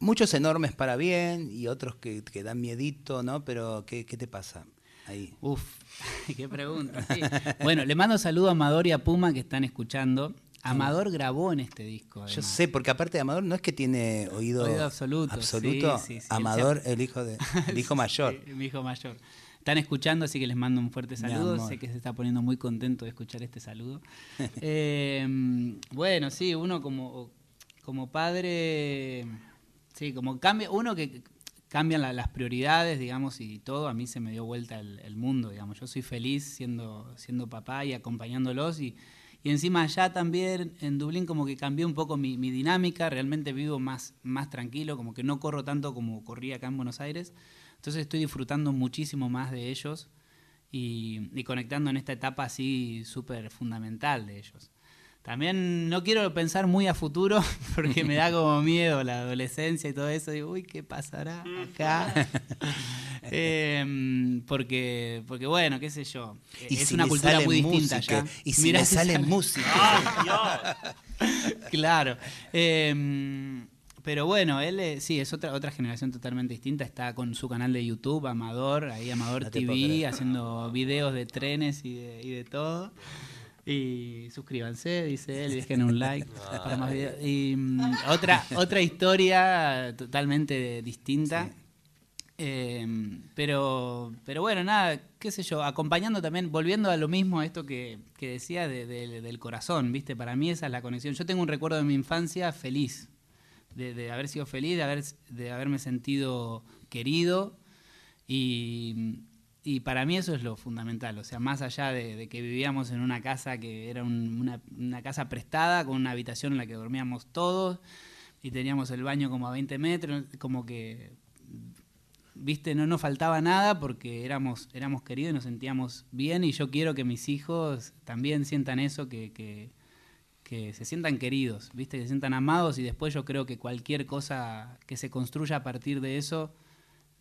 muchos enormes para bien y otros que, que dan miedito, ¿no? Pero ¿qué, qué te pasa ahí? Uf, qué pregunta. sí. Bueno, le mando saludo a Amador y a Puma que están escuchando. Amador grabó en este disco. Yo sé, porque aparte de Amador no es que tiene oído, Oído absoluto, absoluto. sí, sí, Amador, el hijo de, el hijo mayor. Mi hijo mayor. Están escuchando, así que les mando un fuerte saludo. Sé que se está poniendo muy contento de escuchar este saludo. Eh, bueno, sí, uno como, como padre, sí, como cambia, uno que cambian la- las prioridades, digamos, y todo, a mí se me dio vuelta el, mundo, digamos. Yo soy feliz siendo, siendo papá y acompañándolos y, y encima allá también en Dublín como que cambié un poco mi, mi dinámica, realmente vivo más, más tranquilo, como que no corro tanto como corría acá en Buenos Aires. Entonces estoy disfrutando muchísimo más de ellos y, y conectando en esta etapa así súper fundamental de ellos. También no quiero pensar muy a futuro porque me da como miedo la adolescencia y todo eso. Digo, uy, ¿qué pasará acá? Em, porque, porque, bueno, qué sé yo. Y es si una cultura sale muy distinta ya. y si le sale música. claro. Em, pero bueno, él eh, sí, es otra, otra generación totalmente distinta. Está con su canal de YouTube, Amador, ahí Amador No TV, haciendo videos de trenes y de, y de todo. Y suscríbanse, dice él, y dejen un like para más videos. Y mm, otra, otra historia totalmente distinta. Eh, pero, pero bueno, nada, qué sé yo, acompañando también, volviendo a lo mismo, a esto que, que decía de- de- del corazón, ¿viste? Para mí esa es la conexión. Yo tengo un recuerdo de mi infancia feliz, de, de haber sido feliz, de, haber, de haberme sentido querido y, y para mí eso es lo fundamental, o sea, más allá de, que vivíamos en una casa que era un- una, una casa prestada, con una habitación en la que dormíamos todos y teníamos el baño como a 20 metros, como que viste, no nos faltaba nada porque éramos, éramos queridos y nos sentíamos bien y yo quiero que mis hijos también sientan eso, que, que, que se sientan queridos, viste, que se sientan amados y después yo creo que cualquier cosa que se construya a partir de eso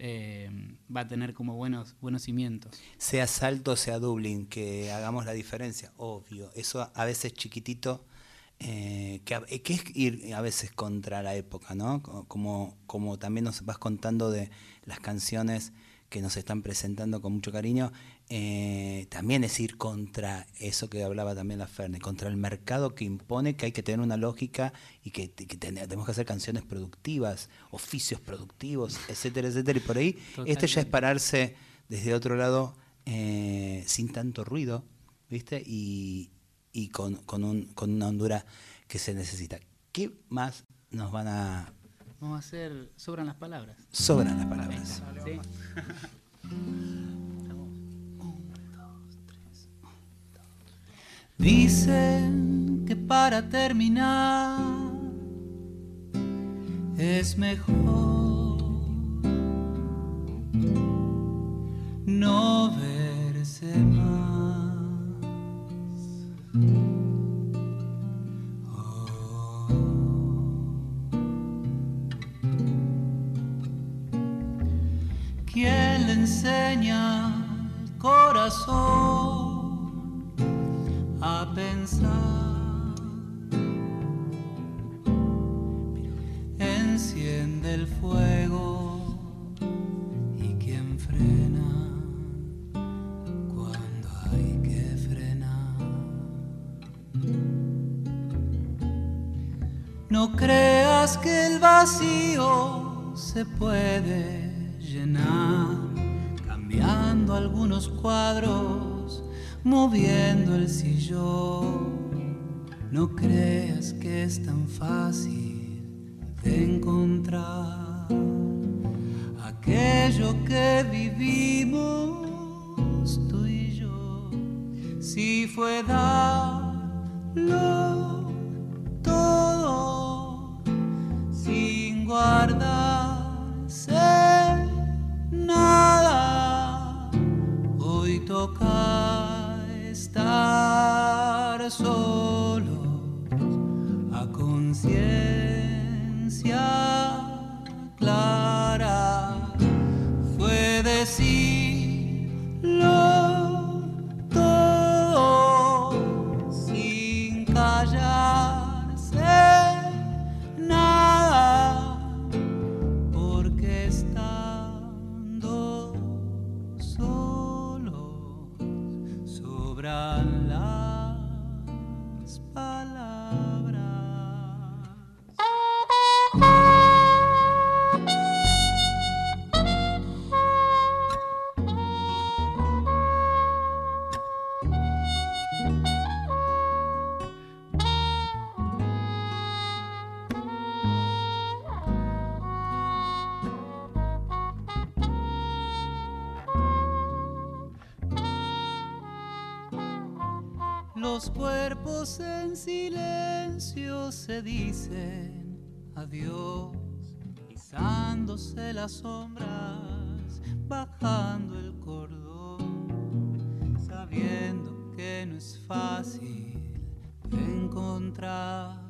eh, va a tener como buenos, buenos cimientos. Sea Salto, sea Dublín, que hagamos la diferencia, obvio. Eso a veces chiquitito, eh, que, eh, que es ir a veces contra la época, ¿no? Co- Como, como también nos vas contando de las canciones que nos están presentando con mucho cariño, eh, también es ir contra eso que hablaba también la Ferne, contra el mercado que impone que hay que tener una lógica y que, que ten- tenemos que hacer canciones productivas, oficios productivos, etcétera, etcétera. Y por ahí, este ya es pararse desde otro lado eh, sin tanto ruido, ¿viste? Y, y con, con, un, con una hondura que se necesita. ¿Qué más nos van a... Vamos a hacer, sobran las palabras. Sobran las palabras. Sí. Dicen que para terminar es mejor no verse más. ¿Quién le enseña al corazón a pensar? Enciende el fuego y quien frena cuando hay que frenar. No creas que el vacío se puede llenar cambiando algunos cuadros, moviendo el sillón. No creas que es tan fácil de encontrar aquello que vivimos tú y yo. Si fue darlo todo sin guardarse nada. Hoy toca solo Los cuerpos en silencio se dicen adiós, pisándose las sombras, bajando el cordón, sabiendo que no es fácil encontrar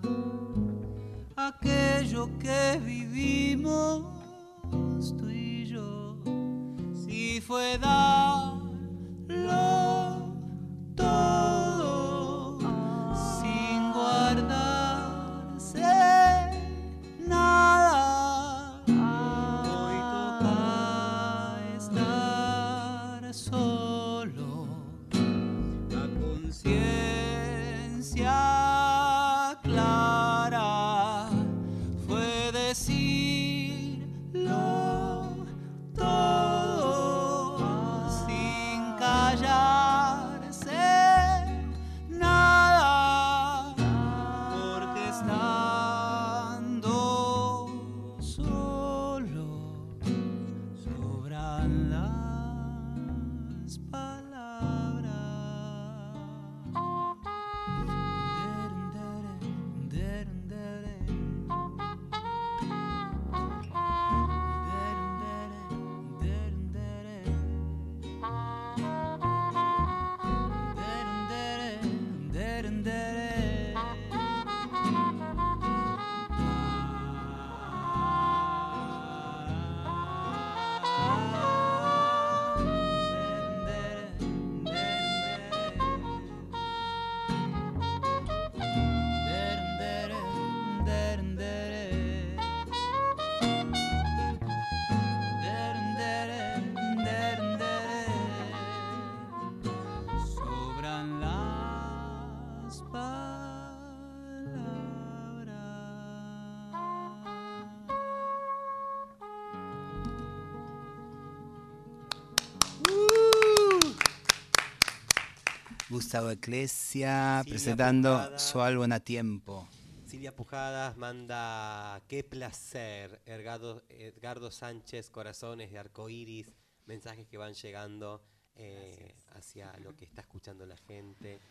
Gustavo Eclesia Silvia presentando Pujada. su álbum a tiempo. Silvia Pujadas manda qué placer, Edgardo, Edgardo Sánchez, corazones de arcoíris, mensajes que van llegando eh, hacia lo que está escuchando la gente.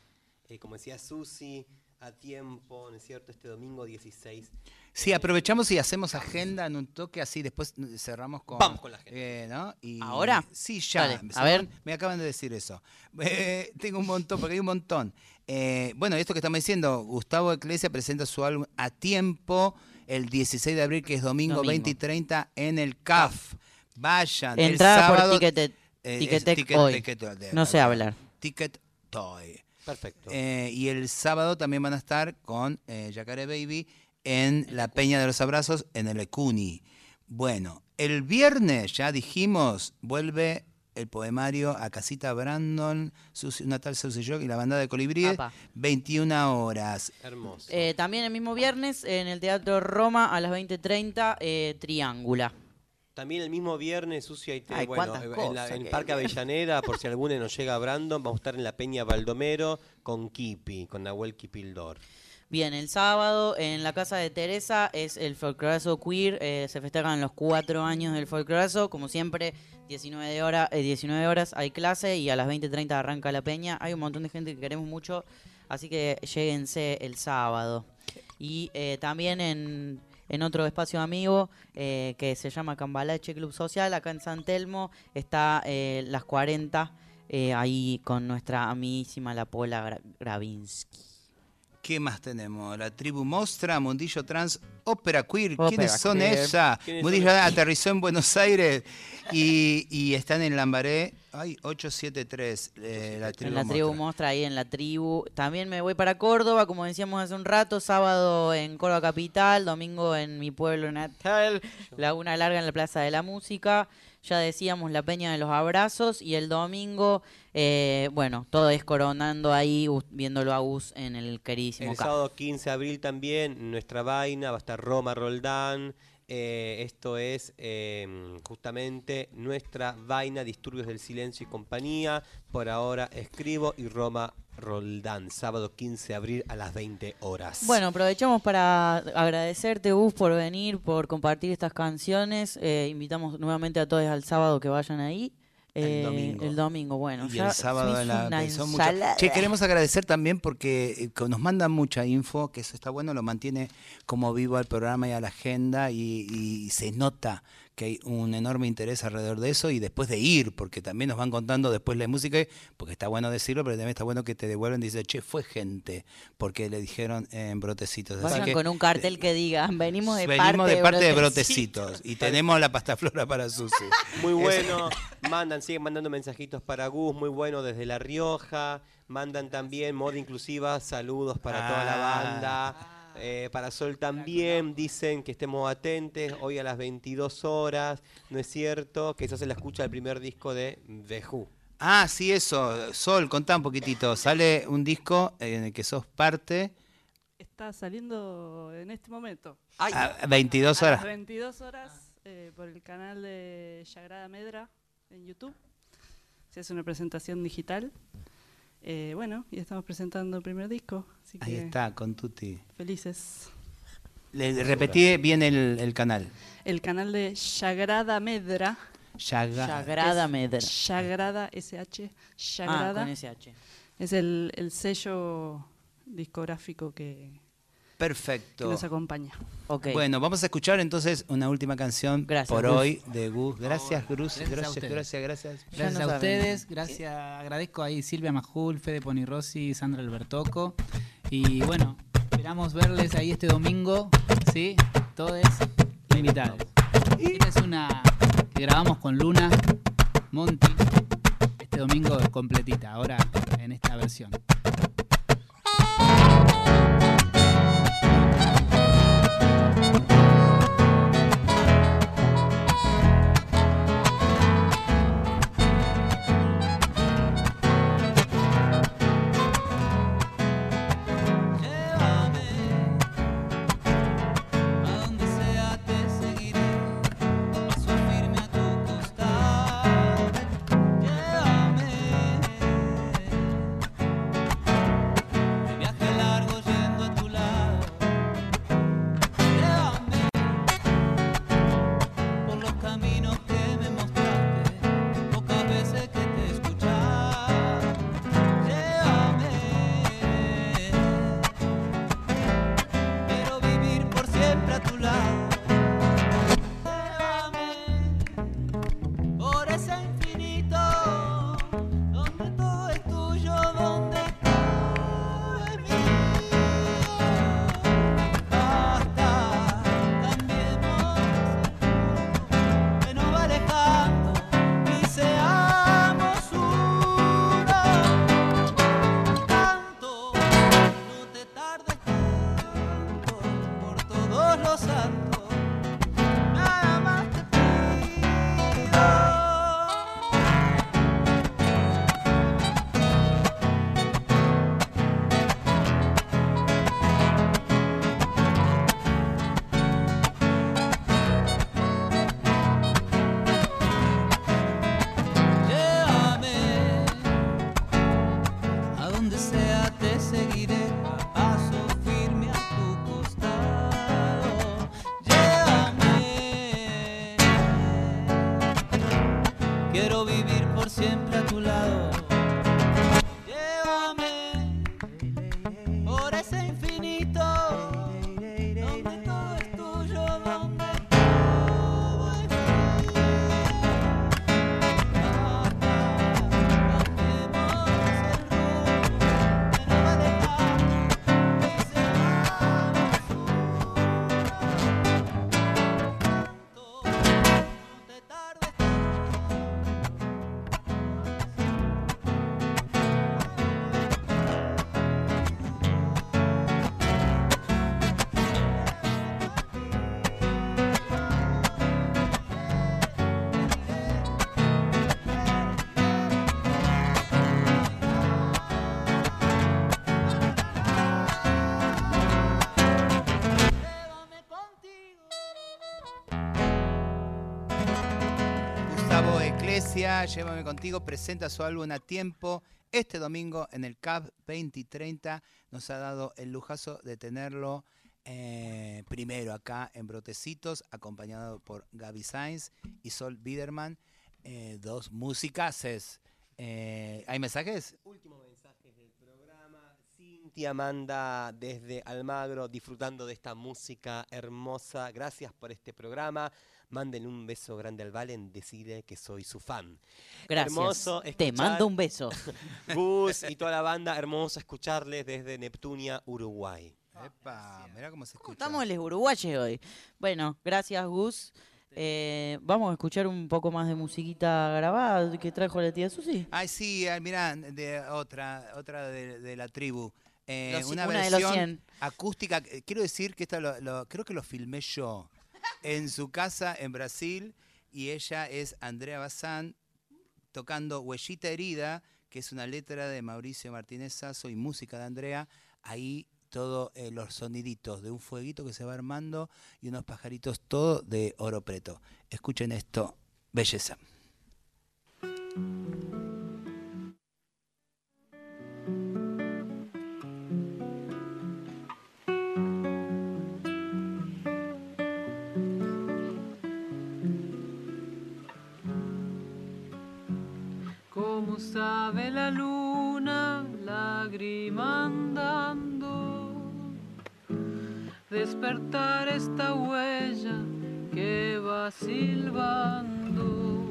Eh, como decía Susi, a tiempo, ¿no es cierto? Este domingo 16. Sí, aprovechamos y hacemos agenda en un toque así, después cerramos con... Vamos con la agenda. eh, ¿no? Y- ¿Ahora? Sí, ya. Dale, a ver. Me acaban de decir eso. Eh, tengo un montón, porque hay un montón. Eh, bueno, esto que estamos diciendo, Gustavo Eclesia presenta su álbum a tiempo el 16 de abril, que es domingo, Domingo. 20 y 30 en el CAF. Vayan. el Entrada por sábado- eh, Ticketek Ticket- hoy. Ticket- de- No sé hablar. Ticket Toy. Perfecto. Eh, y el sábado también van a estar con eh, Yacaré Baby en la Peña de los Abrazos en el Ecuni. Bueno, el viernes ya dijimos, vuelve el poemario a Casita Brandon, Susi- una tal Susi Jock y la banda de Colibríes, Apa. 21 horas. Hermoso. Eh, también el mismo viernes en el Teatro Roma a las 20.30, eh, Triángula. También el mismo viernes, ahí te- Ay, bueno, en, la- cosas en que Parque hay. Avellaneda, por si alguno nos llega a Brandon, vamos a estar en la Peña Baldomero con Kipi, con Nahuel Kipildor. Bien, el sábado en la casa de Teresa es el folclorazo queer, eh, se festejan los cuatro años del folclorazo, como siempre, 19, de hora, eh, 19 horas hay clase y a las 20.30 arranca la peña. Hay un montón de gente que queremos mucho, así que lléguense el sábado. Y eh, también en, en otro espacio amigo eh, que se llama Cambalache Club Social, acá en San Telmo, está eh, las 40, eh, ahí con nuestra amiguísima La Pola Gra- Gravinsky. ¿Qué más tenemos? La tribu Mostra, Mundillo Trans, Ópera Queer. ¿Quiénes son queer. ¿Quiénes Mundillo son? aterrizó en Buenos Aires y, y están en Lambaré. Ay, 873, eh, la tribu En la Mostra. tribu Mostra, ahí en la tribu. También me voy para Córdoba, como decíamos hace un rato, sábado en Córdoba Capital, domingo en mi pueblo natal, Laguna Larga en la Plaza de la Música. Ya decíamos la Peña de los Abrazos y el domingo, eh, bueno, todo es coronando ahí, viéndolo a Gus en el queridísimo El sábado 15 de abril también, nuestra vaina, va a estar Roma Roldán. eh, esto es eh, justamente nuestra vaina, Disturbios del Silencio y Compañía. Por ahora escribo y Roma Roldán, sábado 15 de abril a las 20 horas. Bueno, aprovechamos para agradecerte, Gus, por venir, por compartir estas canciones. Eh, invitamos nuevamente a todos al sábado que vayan ahí. El Eh, domingo. El domingo, bueno. Y ya el sábado hizo la. Che, queremos agradecer también porque eh, nos mandan mucha info, que eso está bueno, lo mantiene como vivo al programa y a la agenda y, y se nota que hay un enorme interés alrededor de eso y después de ir, porque también nos van contando después la música, porque está bueno decirlo, pero también está bueno que te devuelven y dicen, che, fue gente, porque le dijeron en brotecitos. Así Vayan que, con un cartel que diga, venimos de venimos parte de parte de Brotecitos". brotecitos y tenemos la pasta flora para Susi. Muy bueno, mandan, siguen mandando mensajitos para Gus, muy bueno desde La Rioja, mandan también moda inclusiva, saludos para toda la Ah. banda. Eh, para Sol también dicen que estemos atentos hoy a las 22 horas, ¿no es cierto? Que eso se la escucha el primer disco de The Who. Ah, sí, eso. Sol, contá un poquitito. Sale un disco en el que sos parte Está saliendo en este momento. a 22 A horas. las 22 horas eh, por el canal de Yagrada Medra en YouTube. Se hace una presentación digital. Eh, bueno, y estamos presentando el primer disco. Así Ahí que está, con Tuti. Felices. Le, le repetí bien el, el canal. El canal de Yagrada Medra. Sagrada Es Medra. Yagrada SH. Yagrada. Ah, con SH. Es el, el sello discográfico que, que Perfecto. nos acompaña. Bueno, vamos a escuchar entonces una última canción Gracias, por hoy de Gus. Gracias, Gus. Gracias gracias, gracias. Gracias a ustedes, gracias, agradezco ahí Silvia Majul, Fede Ponirossi, Sandra Albertoco. Y bueno, esperamos verles ahí este domingo, ¿sí? Todos invitados. Esta es una que grabamos con Luna, Monty, este domingo completita, ahora en esta versión. Llévame contigo, presenta su álbum a tiempo. Este domingo en el CAP 2030 nos ha dado el lujazo de tenerlo eh, primero acá en Brotecitos, acompañado por Gaby Sainz y Sol Biderman, eh, dos musicaces. Eh, ¿Hay mensajes? Último mensaje del programa. Cintia manda desde Almagro disfrutando de esta música hermosa. Gracias por este programa. Mándenle un beso grande al Valen. Decide que soy su fan. Gracias. Hermoso Te mando un beso. Gus y toda la banda. Hermoso escucharles desde Neptunia, Uruguay. Epa, mirá cómo se escucha. Estamos les uruguayes hoy. Bueno, gracias Gus. Eh, vamos a escuchar un poco más de musiquita grabada que trajo la tía Susi. Ay, sí, ah, mirá, de otra, otra de, de la tribu. Eh, Los- una, una de los versión 100. acústica. Eh, Quiero decir que esta lo, lo- creo que lo filmé yo en su casa en Brasil y ella es Andrea Bazán tocando Huellita Herida, que es una letra de Mauricio Martínez Sasso y música de Andrea. Ahí todos los soniditos de un fueguito que se va armando y unos pajaritos, todo de oro preto. Escuchen esto, belleza. Sabe la luna, lágrima andando, despertar esta huella que va silbando.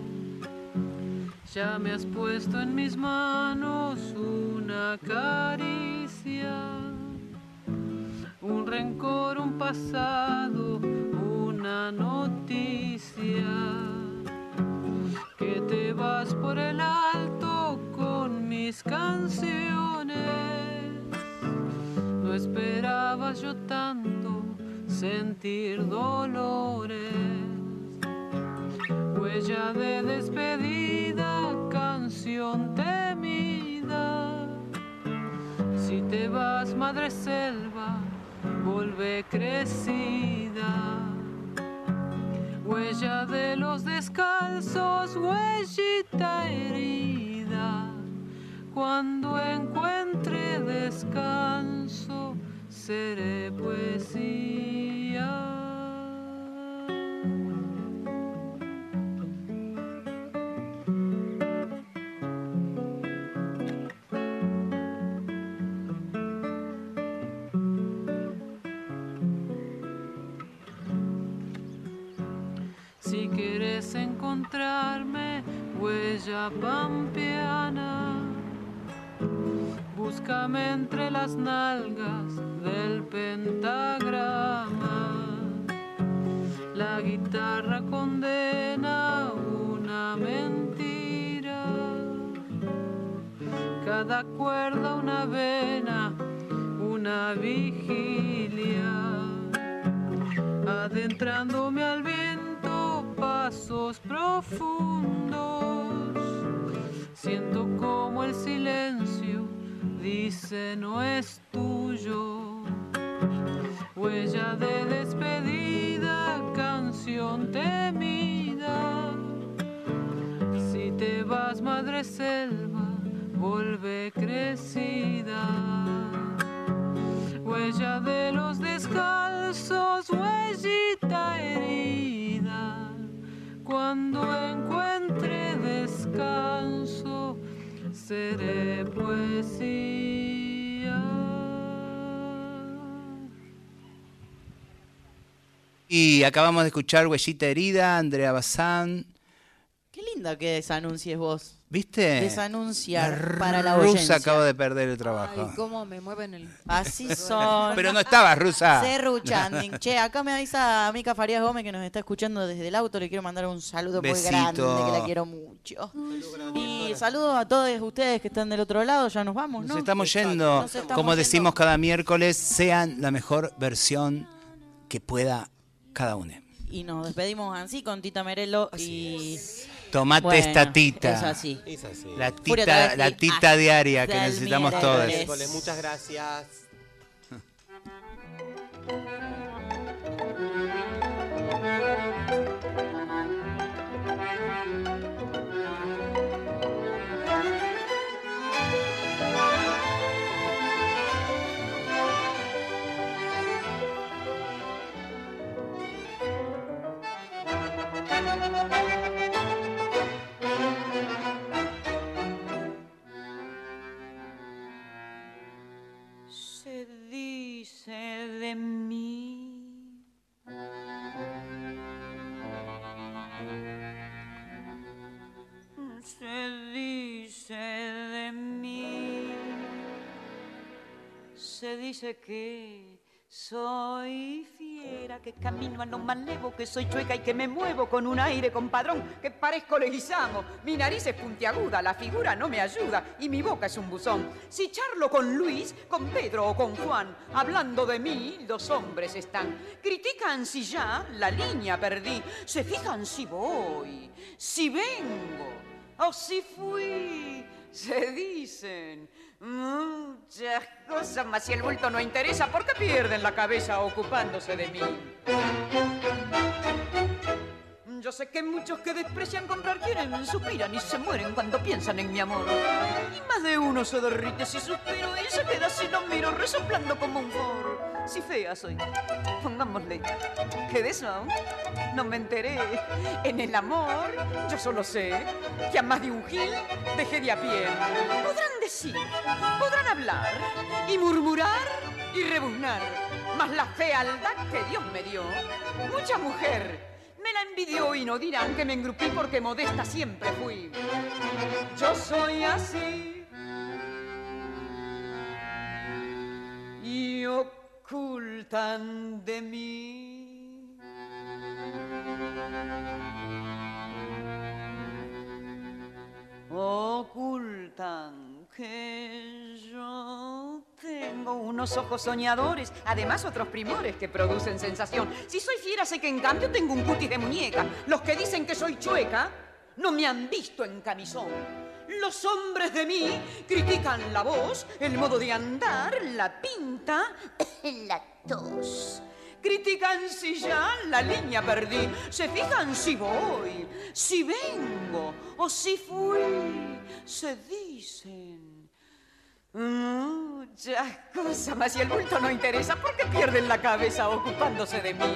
Ya me has puesto en mis manos una caricia, un rencor, un pasado, una noticia que te vas por el alto mis canciones. No esperaba yo tanto sentir dolores. Huella de despedida, canción temida. Si te vas, madre selva, volvé crecida huella de los descalzos, huellita herida. Cuando encuentre descanso, seré poesía. Si quieres encontrarme, huella pampeana, búscame entre las nalgas del pentagrama. La guitarra condena una mentira, cada cuerda una vena, una vigilia adentrándome al viento, pasos profundos. Siento como el silencio dice no es tuyo. Huella de despedida, canción temida. Si te vas, madre selva, vuelve crecida huella de los descalzos, huellita herida. Cuando encuentre descanso, seré poesía. Y acabamos de escuchar Huellita Herida, Andrea Bazán. Linda que desanuncies vos. ¿Viste? Desanunciar para la Rusa audiencia. acabo de perder el trabajo. Ay, cómo me mueven el... Así son. Pero no estaba rusa. Serruchanding. Che, acá me avisa Mica Farías Gómez que nos está escuchando desde el auto. Le quiero mandar un saludo muy Besito. grande, que la quiero mucho. Y saludos a todos ustedes que están del otro lado. Ya nos vamos, ¿no? Nos estamos yendo. Nos estamos Como yendo. decimos cada miércoles, sean la mejor versión que pueda cada uno. Y nos despedimos así con Tita Merelo y... Tomate Bueno, esta tita. Es así. Es así. La tita, la tita diaria que el necesitamos todos. Miércoles, Muchas gracias. Que soy fiera, que camino a lo más levo, que soy chueca y que me muevo con un aire compadrón, que parezco leguizamo. Mi nariz es puntiaguda, la figura no me ayuda y mi boca es un buzón. Si charlo con Luis, con Pedro o con Juan, hablando de mí, los hombres están. Critican si ya la línea perdí, se fijan si voy, si vengo o si fui. Se dicen muchas cosas, mas si el bulto no interesa, ¿por qué pierden la cabeza ocupándose de mí? Yo sé que muchos que desprecian comprar quieren, suspiran y se mueren cuando piensan en mi amor. Y más de uno se derrite si suspiro y se queda si no miro, resoplando como un foro. Si fea soy, pongámosle, que de eso no me enteré. En el amor, yo solo sé que a más de un gil dejé de a pie. Podrán decir, podrán hablar y murmurar y rebuznar, mas la fealdad que Dios me dio, mucha mujer me la envidió y no dirán que me engrupí porque modesta siempre fui. Yo soy así. Y ocultan de mí. Ocultan que yo tengo unos ojos soñadores, además otros primores que producen sensación. Si soy fiera, sé que en cambio tengo un cutis de muñeca. Los que dicen que soy chueca no me han visto en camisón. Los hombres de mí critican la voz, el modo de andar, la pinta, la tos. Critican si ya la línea perdí, se fijan si voy, si vengo o si fui, se dicen muchas cosas, mas si el bulto no interesa, ¿por qué pierden la cabeza ocupándose de mí?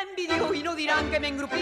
me la envidió y no dirán que me engrupí